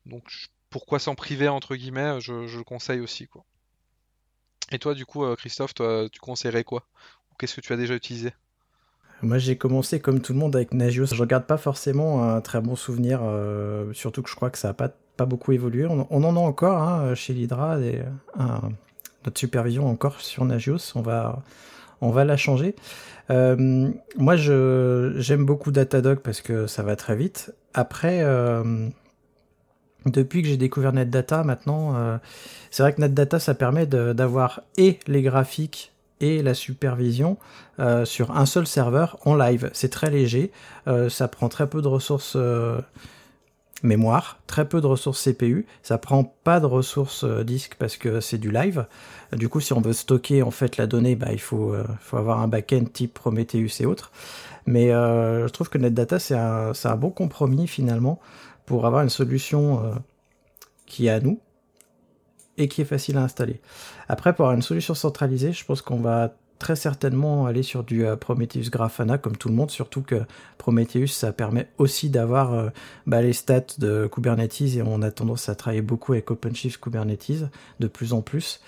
donc pourquoi s'en priver entre guillemets, je, je le conseille aussi quoi. Et toi, du coup, Christophe, toi, tu conseillerais quoi? Ou qu'est-ce que tu as déjà utilisé? Moi, j'ai commencé comme tout le monde avec Nagios. Je regarde pas forcément un très bon souvenir, euh, surtout que je crois que ça n'a pas, pas beaucoup évolué. On, en a encore hein, chez l'Hydra, notre supervision encore sur Nagios. On va, on va la changer. Euh, moi, j'aime beaucoup Datadog parce que ça va très vite. Après, depuis que j'ai découvert NetData, maintenant, euh, c'est vrai que NetData, ça permet d'avoir et les graphiques et la supervision euh, sur un seul serveur en live. C'est très léger, euh, ça prend très peu de ressources mémoire, très peu de ressources CPU, ça prend pas de ressources disque parce que c'est du live. Du coup, si on veut stocker en fait la donnée, bah, il faut, faut avoir un backend type Prometheus et autres. Mais je trouve que NetData, c'est un, un bon compromis finalement pour avoir une solution euh, qui est à nous et qui est facile à installer. Après, pour avoir une solution centralisée, je pense qu'on va très certainement aller sur du euh, Prometheus Grafana comme tout le monde, surtout que Prometheus ça permet aussi d'avoir euh, bah, les stats de Kubernetes et on a tendance à travailler beaucoup avec OpenShift Kubernetes de plus en plus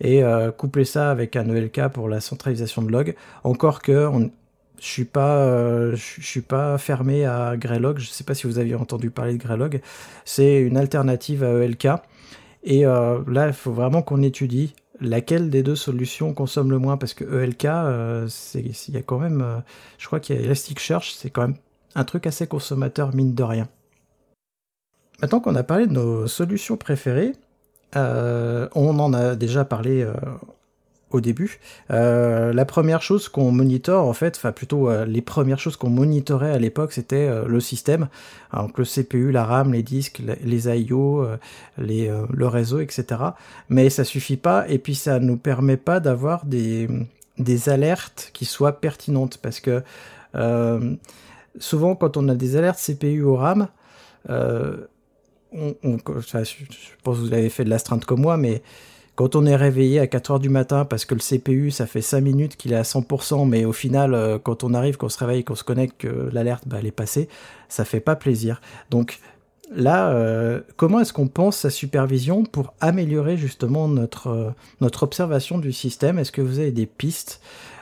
et coupler ça avec un ELK pour la centralisation de log. Encore que on, je suis pas, euh, je, suis pas fermé à Greylog. Je sais pas si vous aviez entendu parler de Greylog. C'est une alternative à ELK. Et euh, là, il faut vraiment qu'on étudie laquelle des deux solutions consomme le moins parce que ELK, euh, il y a quand même, je crois qu'il y a Elasticsearch, c'est quand même un truc assez consommateur mine de rien. Maintenant qu'on a parlé de nos solutions préférées, on en a déjà parlé au début. Euh, la première chose qu'on monitore, en fait, enfin plutôt euh, les premières choses qu'on monitorait à l'époque, c'était euh, le système, donc le CPU, la RAM, les disques, les IO, le réseau, etc. Mais ça suffit pas, et puis ça nous permet pas d'avoir des, alertes qui soient pertinentes, parce que souvent quand on a des alertes CPU ou RAM, je pense que vous avez fait de l'astreinte comme moi, mais quand on est réveillé à 4 heures du matin parce que le CPU, ça fait 5 minutes qu'il est à 100%, mais au final, euh, quand on arrive, qu'on se réveille, qu'on se connecte, que l'alerte, bah, elle est passée, ça fait pas plaisir. Donc là, euh, comment est-ce qu'on pense sa supervision pour améliorer justement notre, euh, notre observation du système? Est-ce que vous avez des pistes?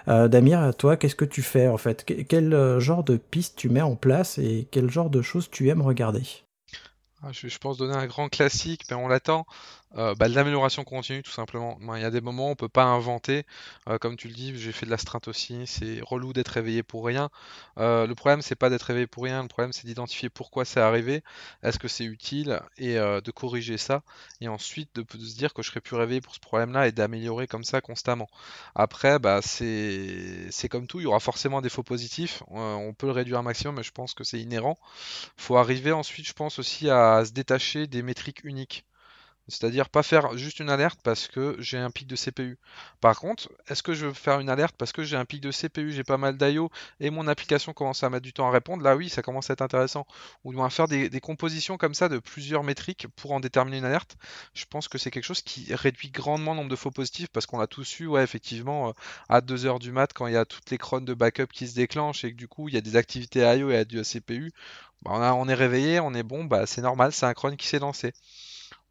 Damir, toi, qu'est-ce que tu fais en fait? Quel genre de pistes tu mets en place et quel genre de choses tu aimes regarder? Ah, je pense donner un grand classique, mais on l'attend. Euh, bah, l'amélioration continue tout simplement. Il y a des moments où on peut pas inventer, euh, comme tu le dis, j'ai fait de l'astreinte aussi, c'est relou d'être réveillé pour rien. Euh, le problème c'est pas d'être réveillé pour rien, le problème c'est d'identifier pourquoi c'est arrivé, est-ce que c'est utile et de corriger ça, et ensuite de, se dire que je serais plus réveillé pour ce problème-là et d'améliorer comme ça constamment. Après, bah, c'est comme tout, il y aura forcément des faux positifs, on peut le réduire un maximum, mais je pense que c'est inhérent. Faut arriver ensuite, je pense aussi à se détacher des métriques uniques. C'est-à-dire pas faire juste une alerte parce que j'ai un pic de CPU. Par contre, est-ce que je veux faire une alerte parce que j'ai un pic de CPU, j'ai pas mal d'IO et mon application commence à mettre du temps à répondre? Là oui, ça commence à être intéressant. Ou bien faire des, compositions comme ça de plusieurs métriques pour en déterminer une alerte. Je pense que c'est quelque chose qui réduit grandement le nombre de faux positifs parce qu'on a tous eu, ouais, effectivement, euh, à 2h du mat quand il y a toutes les crônes de backup qui se déclenchent et que du coup il y a des activités IO et à du CPU. Bah, on, est réveillé, on est bon, bah c'est normal, c'est un cron qui s'est lancé.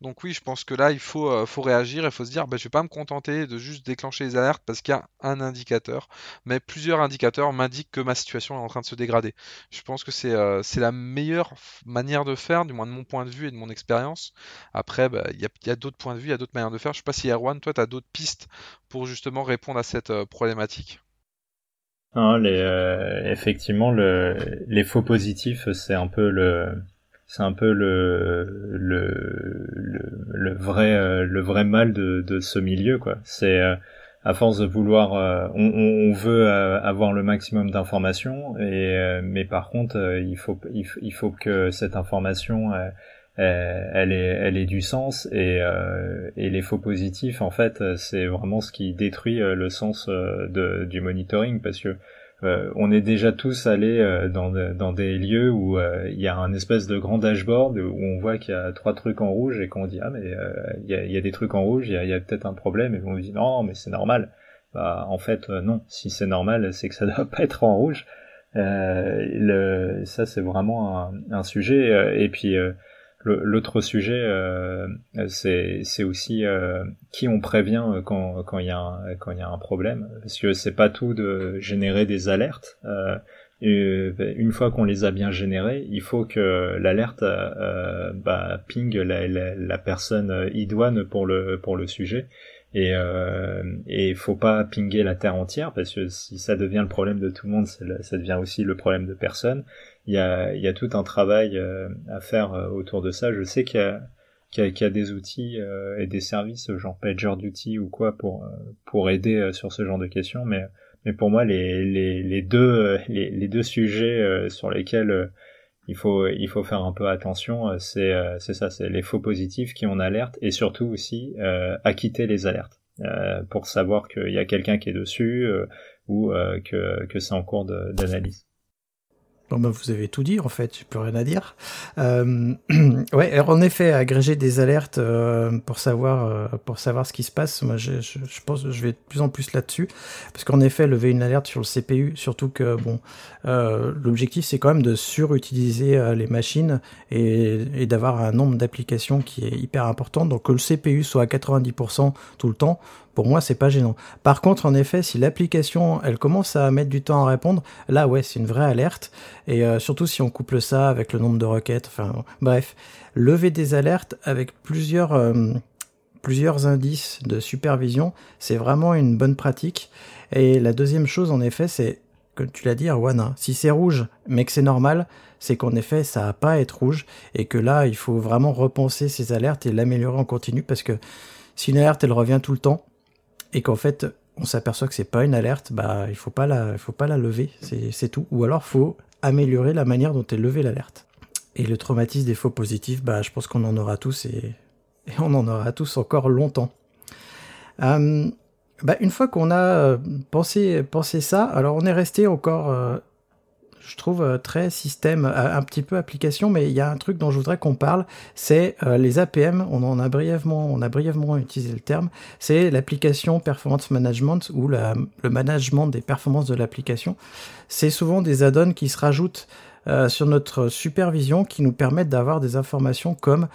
Donc oui, je pense que là, il faut, euh, faut réagir, il faut se dire, bah, je vais pas me contenter de juste déclencher les alertes parce qu'il y a un indicateur, mais plusieurs indicateurs m'indiquent que ma situation est en train de se dégrader. Je pense que c'est euh, la meilleure manière de faire, du moins de mon point de vue et de mon expérience. Après, bah, il y a, d'autres points de vue, il y a d'autres manières de faire. Je sais pas si Erwan, toi, tu as d'autres pistes pour justement répondre à cette euh, problématique. les, effectivement, le, les faux positifs, c'est un peu le c'est un peu le, le, le, vrai euh, le vrai mal de, de ce milieu quoi. C'est euh, à force de vouloir euh, on, on, veut avoir le maximum d'informations et mais par contre il faut il, faut que cette information elle, ait, elle ait du sens et, et les faux positifs en fait c'est vraiment ce qui détruit le sens de, du monitoring parce que euh, on est déjà tous allés euh, dans, dans, des lieux où euh, il y a un espèce de grand dashboard où on voit qu'il y a trois trucs en rouge et qu'on dit ah mais il y a, y, a, des trucs en rouge, il y a, peut-être un problème et on dit non mais c'est normal. Bah en fait non, si c'est normal c'est que ça <laughs> doit pas être en rouge. le, ça c'est vraiment un, un sujet et puis L'autre sujet, euh, c'est aussi euh, qui on prévient euh, quand quand il y a un, quand il y a un problème, parce que c'est pas tout de générer des alertes. Euh, et une fois qu'on les a bien générées, il faut que l'alerte euh, bah, ping la, la, la, personne idoine pour le pour le sujet. Et euh, et faut pas pinguer la terre entière parce que si ça devient le problème de tout le monde, ça devient aussi le problème de personne il y a, y a tout un travail euh, à faire euh, autour de ça. Je sais qu'il y a, qu'il y, a, des outils euh, et des services genre PagerDuty ou quoi pour pour aider sur ce genre de questions, mais mais pour moi les les, les deux les, les deux sujets sur lesquels il faut il faut faire un peu attention, c'est c'est ça, c'est les faux positifs qui on alerte et surtout aussi acquitter les alertes pour savoir qu'il y a quelqu'un qui est dessus ou que que c'est en cours d'analyse. Bon, ben, vous avez tout dit, en fait, j'ai plus rien à dire. Euh, <clears throat> ouais, alors, en effet, agréger des alertes euh, pour savoir euh, pour savoir ce qui se passe, moi, je, je, pense que je vais de plus en plus là-dessus, parce qu'en effet, lever une alerte sur le CPU, surtout que bon, l'objectif c'est quand même de surutiliser les machines et d'avoir un nombre d'applications qui est hyper important. Donc que le CPU soit à 90% tout le temps, pour moi, c'est pas gênant. Par contre, en effet, si l'application, elle commence à mettre du temps à répondre, là, ouais, c'est une vraie alerte. Et euh, surtout si on couple ça avec le nombre de requêtes. Enfin, bref, lever des alertes avec plusieurs, euh, plusieurs indices de supervision, c'est vraiment une bonne pratique. Et la deuxième chose, en effet, c'est, comme tu l'as dit, Arwan, hein, si c'est rouge, mais que c'est normal, c'est qu'en effet, ça a pas à être rouge et que là, il faut vraiment repenser ces alertes et l'améliorer en continu parce que si une alerte, elle revient tout le temps, et qu'en fait on s'aperçoit que c'est pas une alerte, bah il faut pas la, faut pas la lever, c'est tout. Ou alors faut améliorer la manière dont est levée l'alerte. Et le traumatisme des faux positifs, bah je pense qu'on en aura tous et, on en aura tous encore longtemps. Euh, bah, une fois qu'on a euh, pensé, pensé ça, alors on est resté encore euh, je trouve euh, très système, euh, un petit peu application, mais il y a un truc dont je voudrais qu'on parle, c'est euh, les APM. On en a brièvement, on a brièvement utilisé le terme. C'est l'application performance management ou le management des performances de l'application. C'est souvent des add-ons qui se rajoutent sur notre supervision, qui nous permettent d'avoir des informations comme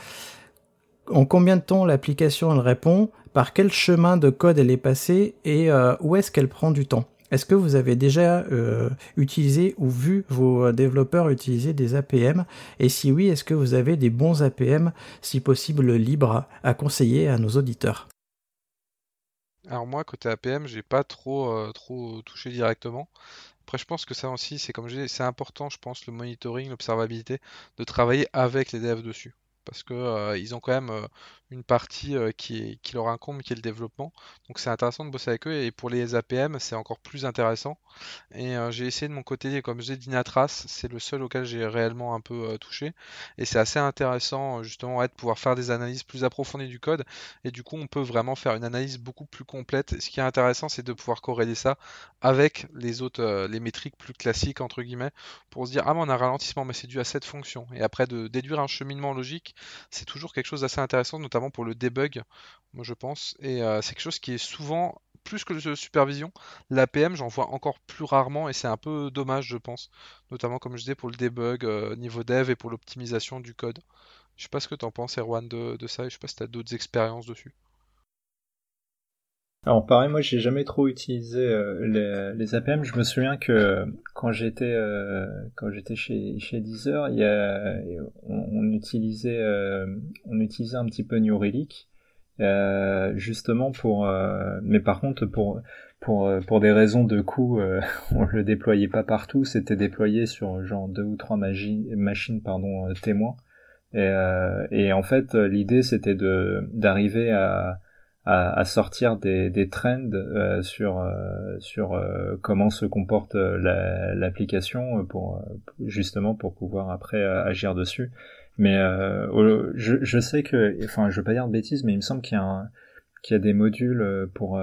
en combien de temps l'application elle répond, par quel chemin de code elle est passée et où est-ce qu'elle prend du temps. Est-ce que vous avez déjà euh, utilisé ou vu vos développeurs utiliser des APM Et si oui, est-ce que vous avez des bons APM, si possible libres, à conseiller à nos auditeurs? Alors moi, côté APM, j'ai pas trop, euh, trop touché directement. Après, je pense que ça aussi, c'est comme je c'est important, je pense, le monitoring, l'observabilité, de travailler avec les devs dessus. Parce que ils ont quand même une partie qui, qui leur incombe, qui est le développement. Donc c'est intéressant de bosser avec eux et pour les APM, c'est encore plus intéressant. Et j'ai essayé de mon côté, comme j'ai Dynatrace, c'est le seul auquel j'ai réellement un peu touché. Et c'est assez intéressant justement de pouvoir faire des analyses plus approfondies du code. Et du coup, on peut vraiment faire une analyse beaucoup plus complète. Ce qui est intéressant, c'est de pouvoir corréler ça avec les autres, les métriques plus classiques entre guillemets, pour se dire ah mais on a un ralentissement, mais c'est dû à cette fonction. Et après de déduire un cheminement logique, c'est toujours quelque chose d'assez intéressant, notamment pour le debug, moi je pense. Et euh, c'est quelque chose qui est souvent plus que le supervision. L'APM, j'en vois encore plus rarement et c'est un peu dommage, je pense. Notamment, comme je disais, pour le debug euh, niveau dev et pour l'optimisation du code. Je sais pas ce que tu en penses, Erwan, de, ça, et je sais pas si tu as d'autres expériences dessus. Alors pareil, moi j'ai jamais trop utilisé euh, les, APM. Je me souviens que quand j'étais euh, quand j'étais chez chez Deezer, il y a, on, utilisait euh, on utilisait un petit peu New Relic justement pour mais par contre pour pour pour des raisons de coût, <laughs> on le déployait pas partout. C'était déployé sur genre deux ou trois machines pardon témoins. Et, et en fait l'idée c'était de d'arriver à à, sortir des, des trends euh, sur euh, sur euh, comment se comporte l'application pour justement pour pouvoir après agir dessus. Mais je, je sais que, enfin, je veux pas dire de bêtises, mais il me semble qu'il y a un, qu'il y a des modules pour,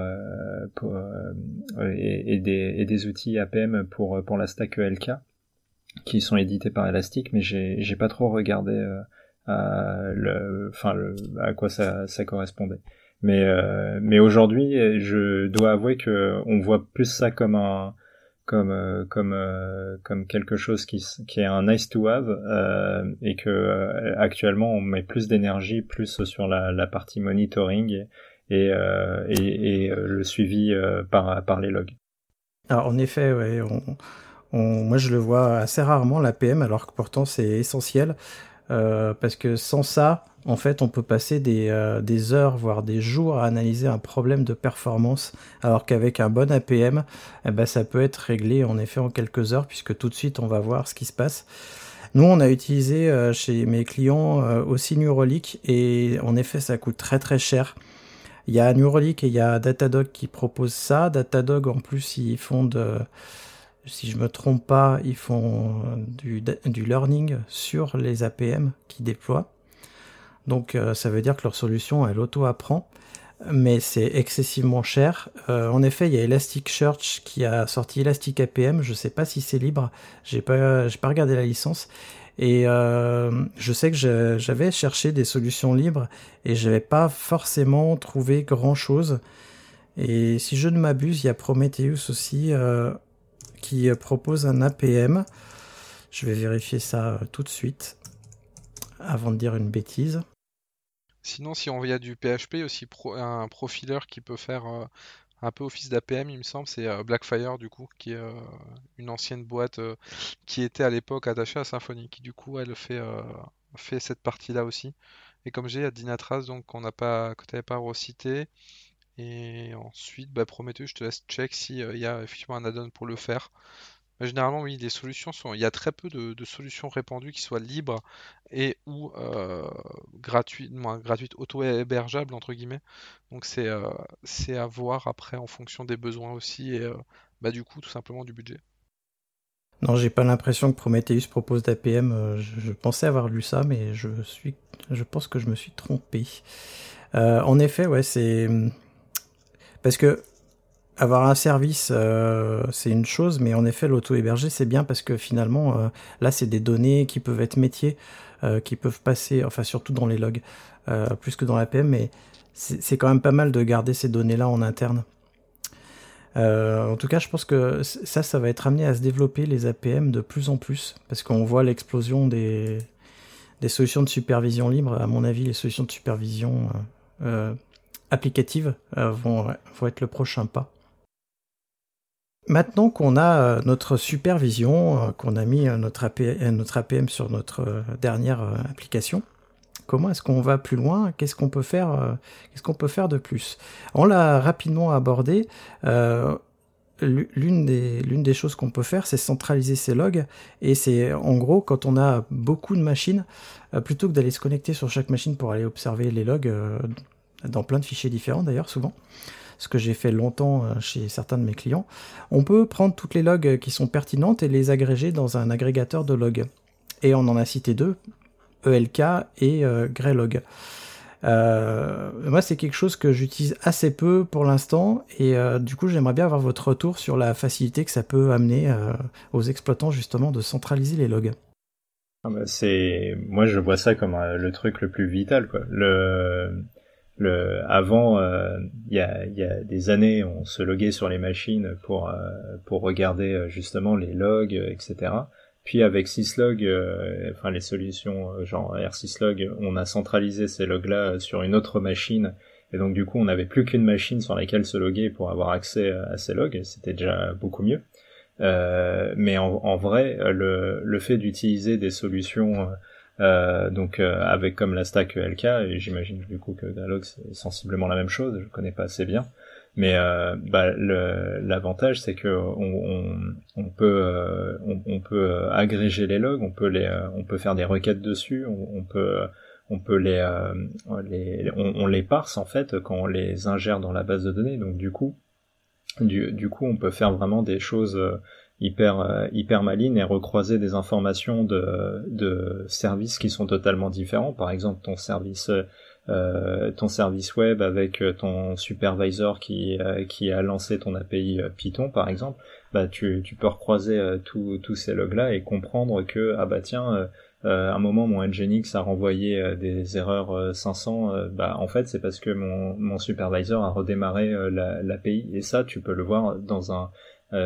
pour et, et, des, et des outils APM pour pour la stack ELK qui sont édités par Elastic, mais j'ai j'ai pas trop regardé euh, le, enfin le, à quoi ça, ça correspondait. Mais euh, mais aujourd'hui, je dois avouer que on voit plus ça comme un comme euh, comme euh, comme quelque chose qui qui est un nice to have et que actuellement on met plus d'énergie plus sur la, la partie monitoring et et, et, le suivi par par les logs. Alors en effet, ouais, on, moi je le vois assez rarement l'APM alors que pourtant c'est essentiel parce que sans ça en fait, on peut passer euh, des, heures, voire des jours à analyser un problème de performance, alors qu'avec un bon APM, eh ben, ça peut être réglé en effet en quelques heures, puisque tout de suite on va voir ce qui se passe. Nous, on a utilisé euh, chez mes clients euh, aussi Neurolic, et en effet, ça coûte très très cher. Il y a Neurolic et il y a Datadog qui proposent ça. Datadog, en plus, ils font de si je me trompe pas, ils font du, du learning sur les APM qu'ils déploient. Donc euh, ça veut dire que leur solution, elle auto-apprend, mais c'est excessivement cher. Euh, en effet, il y a Elasticsearch qui a sorti Elastic APM, je ne sais pas si c'est libre, j'ai pas, pas regardé la licence. Et euh, je sais que j'avais cherché des solutions libres et je n'avais pas forcément trouvé grand chose. Et si je ne m'abuse, il y a Prometheus aussi qui propose un APM. Je vais vérifier ça tout de suite avant de dire une bêtise. Sinon, si on a du PHP, aussi un profileur qui peut faire euh, un peu office d'APM, il me semble, c'est euh, Blackfire, du coup, qui est euh, une ancienne boîte qui était à l'époque attachée à Symfony, qui du coup, elle fait, fait cette partie-là aussi. Et comme j'ai, a Dynatrace, donc qu'on n'a pas, que tu n'avais pas recité. Et ensuite, bah, Prometheus, je te laisse check s'il y a effectivement un add-on pour le faire. Généralement, oui, les solutions sont. Il y a très peu de, solutions répandues qui soient libres et ou euh, gratuites, gratuites auto-hébergeables entre guillemets. Donc c'est euh, à voir après en fonction des besoins aussi et euh, bah, du coup tout simplement du budget. Non, j'ai pas l'impression que Prometheus propose d'APM. Je, pensais avoir lu ça, mais je suis, je pense que je me suis trompé. en effet, ouais, c'est parce que avoir un service, euh, c'est une chose, mais en effet, l'auto-hébergé, c'est bien parce que finalement, euh, là, c'est des données qui peuvent être métiers, euh, qui peuvent passer, enfin, surtout dans les logs, plus que dans l'APM, mais c'est quand même pas mal de garder ces données-là en interne. en tout cas, je pense que ça, ça va être amené à se développer, les APM, de plus en plus, parce qu'on voit l'explosion des, des solutions de supervision libre. À mon avis, les solutions de supervision applicatives vont, vont être le prochain pas. Maintenant qu'on a euh, notre supervision, euh, qu'on a mis euh, notre, APM sur notre dernière application, comment est-ce qu'on va plus loin? Qu'est-ce qu'on peut faire peut faire de plus? On l'a rapidement abordé. l'une des, choses qu'on peut faire, c'est centraliser ces logs. Et c'est en gros, quand on a beaucoup de machines, euh, plutôt que d'aller se connecter sur chaque machine pour aller observer les logs, euh, dans plein de fichiers différents d'ailleurs, souvent, ce que j'ai fait longtemps euh, chez certains de mes clients, on peut prendre toutes les logs qui sont pertinentes et les agréger dans un agrégateur de logs. Et on en a cité deux, ELK et Greylog. Euh, moi, c'est quelque chose que j'utilise assez peu pour l'instant, et euh, du coup, j'aimerais bien avoir votre retour sur la facilité que ça peut amener euh, aux exploitants justement de centraliser les logs. Ah c'est, moi, je vois ça comme le truc le plus vital, quoi. Le, avant, il y, a, y, a, des années, on se loguait sur les machines pour pour regarder justement les logs, etc. Puis avec syslog, euh, enfin les solutions euh, genre R-syslog, on a centralisé ces logs-là euh, sur une autre machine. Et donc du coup, on n'avait plus qu'une machine sur laquelle se loguer pour avoir accès à ces logs. C'était déjà beaucoup mieux. Euh, mais en, en, vrai, le, le fait d'utiliser des solutions euh, donc avec comme la stack LK, et j'imagine du coup que Dialog c'est sensiblement la même chose, je connais pas assez bien, mais euh, bah, l'avantage, c'est que on, on, peut, euh, on, peut euh, agréger les logs, on peut les, on peut faire des requêtes dessus, on, peut, on peut les, les on, les parse en fait quand on les ingère dans la base de données. Donc du coup, du, du coup, on peut faire vraiment des choses hyper hyper malines et recroiser des informations de, de services qui sont totalement différents. Par exemple, ton service euh, ton service web avec euh, ton supervisor qui, euh, qui a lancé ton API Python par exemple, bah tu, tu peux recroiser tous ces logs là et comprendre que ah bah tiens à un moment mon Nginx a renvoyé des erreurs 500 bah en fait c'est parce que mon, mon supervisor a redémarré l'API et ça tu peux le voir dans un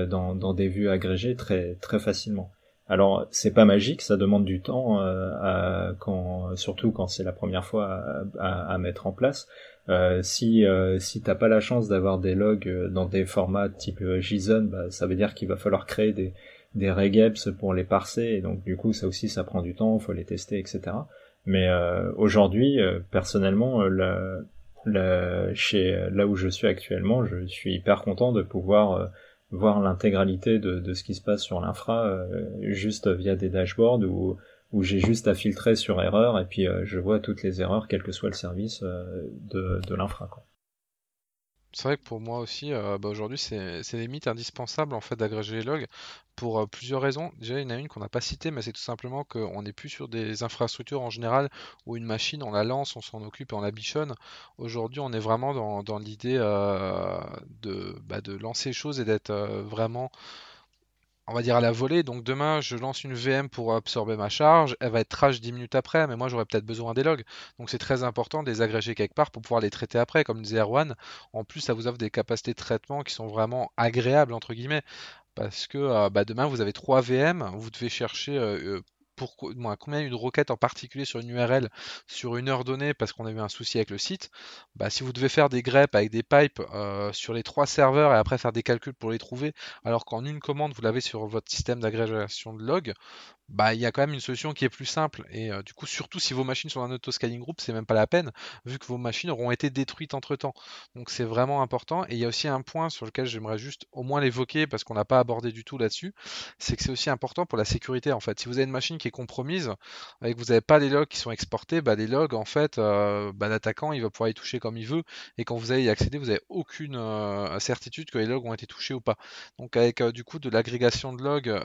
dans, dans des vues agrégées très très facilement. Alors c'est pas magique, ça demande du temps, euh, quand, surtout quand c'est la première fois à, mettre en place. Euh, si euh, si t'as pas la chance d'avoir des logs euh, dans des formats type JSON, bah, ça veut dire qu'il va falloir créer des des regeps pour les parser, et donc du coup ça aussi ça prend du temps, faut les tester, etc. Mais aujourd'hui, personnellement, chez là où je suis actuellement, je suis hyper content de pouvoir voir l'intégralité de, de, ce qui se passe sur l'infra euh, juste via des dashboards où, où j'ai juste à filtrer sur erreur et puis euh, je vois toutes les erreurs quel que soit le service euh, de, de l'infra. C'est vrai que pour moi aussi, bah aujourd'hui, c'est limite indispensable en fait d'agréger les logs pour plusieurs raisons. Déjà, il y en a une qu'on n'a pas citée, mais c'est tout simplement qu'on n'est plus sur des infrastructures en général où une machine, on la lance, on s'en occupe et on la bichonne. Aujourd'hui, on est vraiment dans, l'idée de, bah, de lancer les choses et d'être vraiment on va dire à la volée. Donc demain, je lance une VM pour absorber ma charge. Elle va être trash 10 minutes après, mais moi j'aurais peut-être besoin des logs. Donc c'est très important de les agréger quelque part pour pouvoir les traiter après, comme disait Erwan. En plus, ça vous offre des capacités de traitement qui sont vraiment agréables, entre guillemets. Parce que euh, bah, demain, vous avez 3 VM, vous devez chercher euh, pour combien une requête en particulier sur une URL sur une heure donnée parce qu'on a eu un souci avec le site, bah, si vous devez faire des greps avec des pipes euh, sur les trois serveurs et après faire des calculs pour les trouver, alors qu'en une commande vous l'avez sur votre système d'agrégation de log, bah il y a quand même une solution qui est plus simple. Et euh, du coup surtout si vos machines sont dans un auto-scaling group c'est même pas la peine vu que vos machines auront été détruites entre temps. Donc c'est vraiment important. Et il y a aussi un point sur lequel j'aimerais juste au moins l'évoquer parce qu'on n'a pas abordé du tout là-dessus c'est que c'est aussi important pour la sécurité en fait. Si vous avez une machine qui est compromise et que vous n'avez pas les logs qui sont exportés bah les logs en fait euh, bah, l'attaquant il va pouvoir y toucher comme il veut. Et quand vous allez y accéder vous n'avez aucune euh, certitude que les logs ont été touchés ou pas. Donc avec du coup de l'agrégation de logs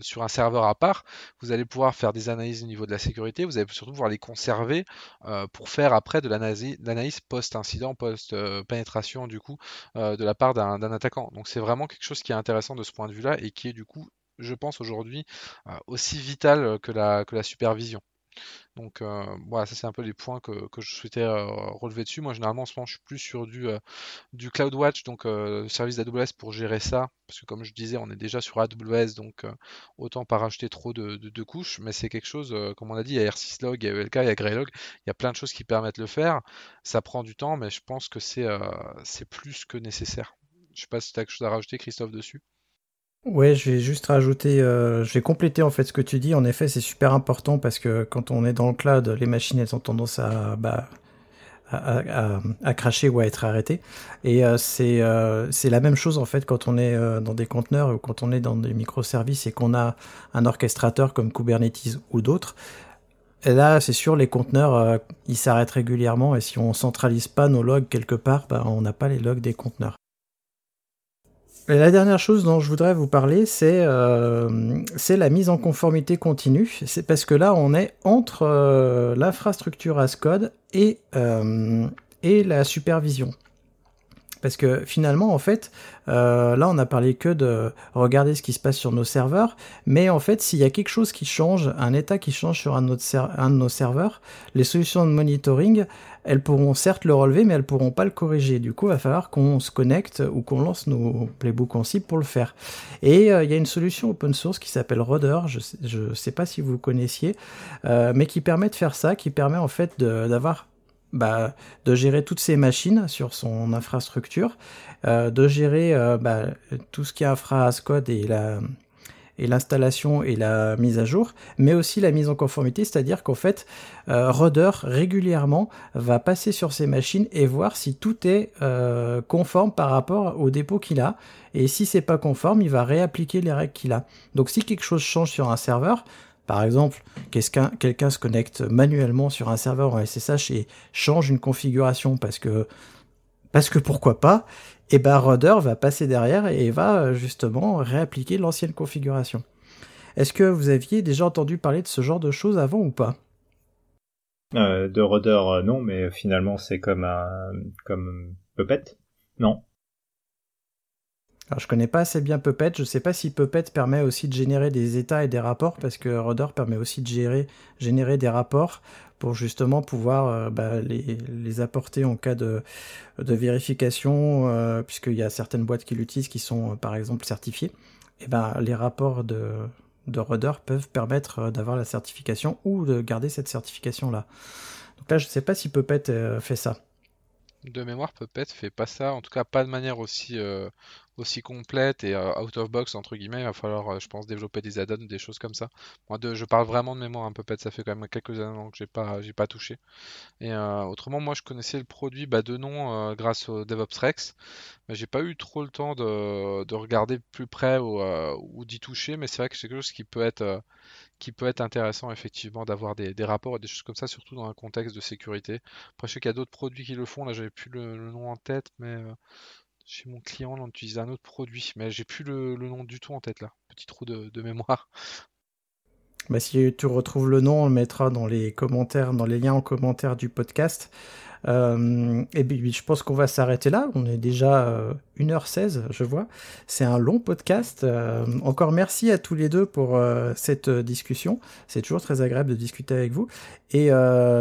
sur un serveur à part vous allez pouvoir faire des analyses au niveau de la sécurité, vous allez surtout pouvoir les conserver euh, pour faire après de l'analyse post-incident, post-pénétration du coup euh, de la part d'un attaquant. Donc c'est vraiment quelque chose qui est intéressant de ce point de vue-là et qui est du coup, je pense aujourd'hui, euh, aussi vital que la supervision. Donc euh, voilà, ça c'est un peu les points que, je souhaitais euh, relever dessus. Moi généralement en ce moment je suis plus sur du, euh, du CloudWatch, donc service d'AWS pour gérer ça, parce que comme je disais on est déjà sur AWS, donc autant pas rajouter trop de, couches, mais c'est quelque chose, comme on a dit, il y a R6Log, il y a ELK, il y a Greylog, il y a plein de choses qui permettent de le faire. Ça prend du temps, mais je pense que c'est plus que nécessaire. Je sais pas si tu as quelque chose à rajouter Christophe dessus. Ouais, je vais juste rajouter, euh, je vais compléter en fait ce que tu dis. En effet, c'est super important parce que quand on est dans le cloud, les machines elles ont tendance à, bah, à, cracher ou à être arrêté. Et c'est c'est la même chose en fait quand on est dans des conteneurs ou quand on est dans des microservices et qu'on a un orchestrateur comme Kubernetes ou d'autres. Là, c'est sûr, les conteneurs, ils s'arrêtent régulièrement et si on centralise pas nos logs quelque part, bah, on n'a pas les logs des conteneurs. La dernière chose dont je voudrais vous parler, c'est euh, la mise en conformité continue. C'est parce que là, on est entre euh, l'infrastructure as code et, euh, et la supervision. Parce que finalement, en fait, euh, là, on n'a parlé que de regarder ce qui se passe sur nos serveurs, mais en fait, s'il y a quelque chose qui change, un état qui change sur un de nos serveurs, les solutions de monitoring, elles pourront certes le relever, mais elles pourront pas le corriger. Du coup, il va falloir qu'on se connecte ou qu'on lance nos playbooks en cible pour le faire. Et euh, il y a une solution open source qui s'appelle Rudder, je ne sais pas si vous connaissiez, euh, mais qui permet de faire ça, qui permet en fait d'avoir bah, de gérer toutes ces machines sur son infrastructure, euh, de gérer bah, tout ce qui est infra as code et la et l'installation et la mise à jour, mais aussi la mise en conformité, c'est-à-dire qu'en fait, euh, Rudder régulièrement va passer sur ces machines et voir si tout est euh, conforme par rapport au dépôt qu'il a. Et si c'est pas conforme, il va réappliquer les règles qu'il a. Donc si quelque chose change sur un serveur, par exemple, quelqu'un se connecte manuellement sur un serveur en SSH et change une configuration parce que, parce que pourquoi pas, et ben Rudder va passer derrière et va justement réappliquer l'ancienne configuration. Est-ce que vous aviez déjà entendu parler de ce genre de choses avant ou pas? Euh, De Rudder, euh, non, mais finalement c'est comme un comme Puppet, non? Alors, je connais pas assez bien Puppet. Je sais pas si Puppet permet aussi de générer des états et des rapports, parce que Rudder permet aussi de gérer, générer des rapports pour justement pouvoir euh, bah, les, apporter en cas de, vérification, euh, puisqu'il y a certaines boîtes qui l'utilisent qui sont euh, par exemple certifiées. Et ben les rapports de, de Rudder peuvent permettre d'avoir la certification ou de garder cette certification là. Donc là, je sais pas si Puppet fait ça. De mémoire, Puppet fait pas ça, en tout cas pas de manière aussi, aussi complète et euh, out of box entre guillemets, il va falloir, euh, je pense, développer des add-ons, des choses comme ça. Moi, de, je parle vraiment de mémoire un peu peut-être, ça fait quand même quelques années que j'ai pas, j'ai pas touché. Et euh, autrement, moi, je connaissais le produit bah, de nom grâce au DevOps Rex, mais j'ai pas eu trop le temps de, de regarder plus près ou, ou d'y toucher. Mais c'est vrai que c'est quelque chose qui peut être qui peut être intéressant effectivement d'avoir des, des, rapports et des choses comme ça, surtout dans un contexte de sécurité. Après, je sais qu'il y a d'autres produits qui le font, là j'avais plus le, nom en tête, mais chez mon client, on utilise un autre produit, mais j'ai plus le, nom du tout en tête là. Petit trou de, mémoire. <laughs> Bah, si tu retrouves le nom, on le mettra dans les commentaires, dans les liens en commentaire du podcast. Euh, et puis je pense qu'on va s'arrêter là. On est déjà 1h16, euh, je vois. C'est un long podcast. Euh, encore merci à tous les deux pour cette discussion. C'est toujours très agréable de discuter avec vous. Et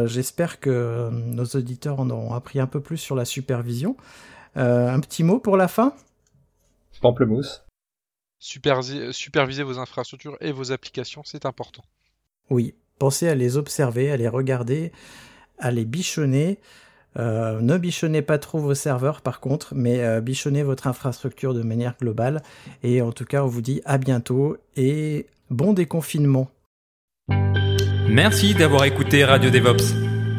j'espère que nos auditeurs en auront appris un peu plus sur la supervision. Euh, un petit mot pour la fin? Pamplemousse. superviser vos infrastructures et vos applications, c'est important. Oui, pensez à les observer, à les regarder, à les bichonner. Euh, ne bichonnez pas trop vos serveurs par contre, mais euh, bichonnez votre infrastructure de manière globale. Et en tout cas, on vous dit à bientôt et bon déconfinement. Merci d'avoir écouté Radio DevOps.